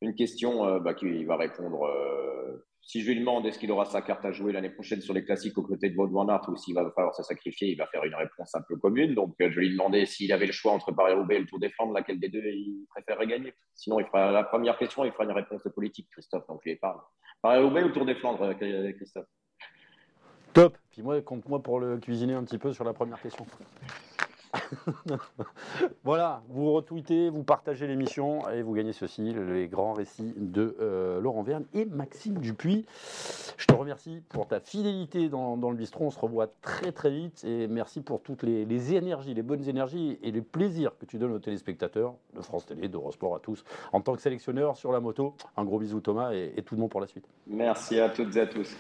une question bah, qui va répondre si je lui demande est-ce qu'il aura sa carte à jouer l'année prochaine sur les classiques aux côtés de Wout van Aert ou s'il va falloir se sacrifier, il va faire une réponse un peu commune. Donc, euh, je lui demandais s'il avait le choix entre Paris-Roubaix et le Tour des Flandres, laquelle des deux il préférerait gagner. Sinon, il fera la première question, il fera une réponse politique, Christophe. Donc, je lui parle. Paris-Roubaix ou Tour des Flandres, euh, Christophe? Top. Puis moi, compte-moi pour le cuisiner un petit peu sur la première question. voilà, vous retweetez, vous partagez l'émission et vous gagnez ceci, les grands récits de euh, Laurent Verne et Maxime Dupuis. Je te remercie pour ta fidélité dans, le bistrot. On se revoit très très vite et merci pour toutes les, énergies, les bonnes énergies et les plaisirs que tu donnes aux téléspectateurs de France Télé, d'Eurosport à tous. En tant que sélectionneur sur la moto, un gros bisou Thomas et, et tout le monde pour la suite. Merci à toutes et à tous.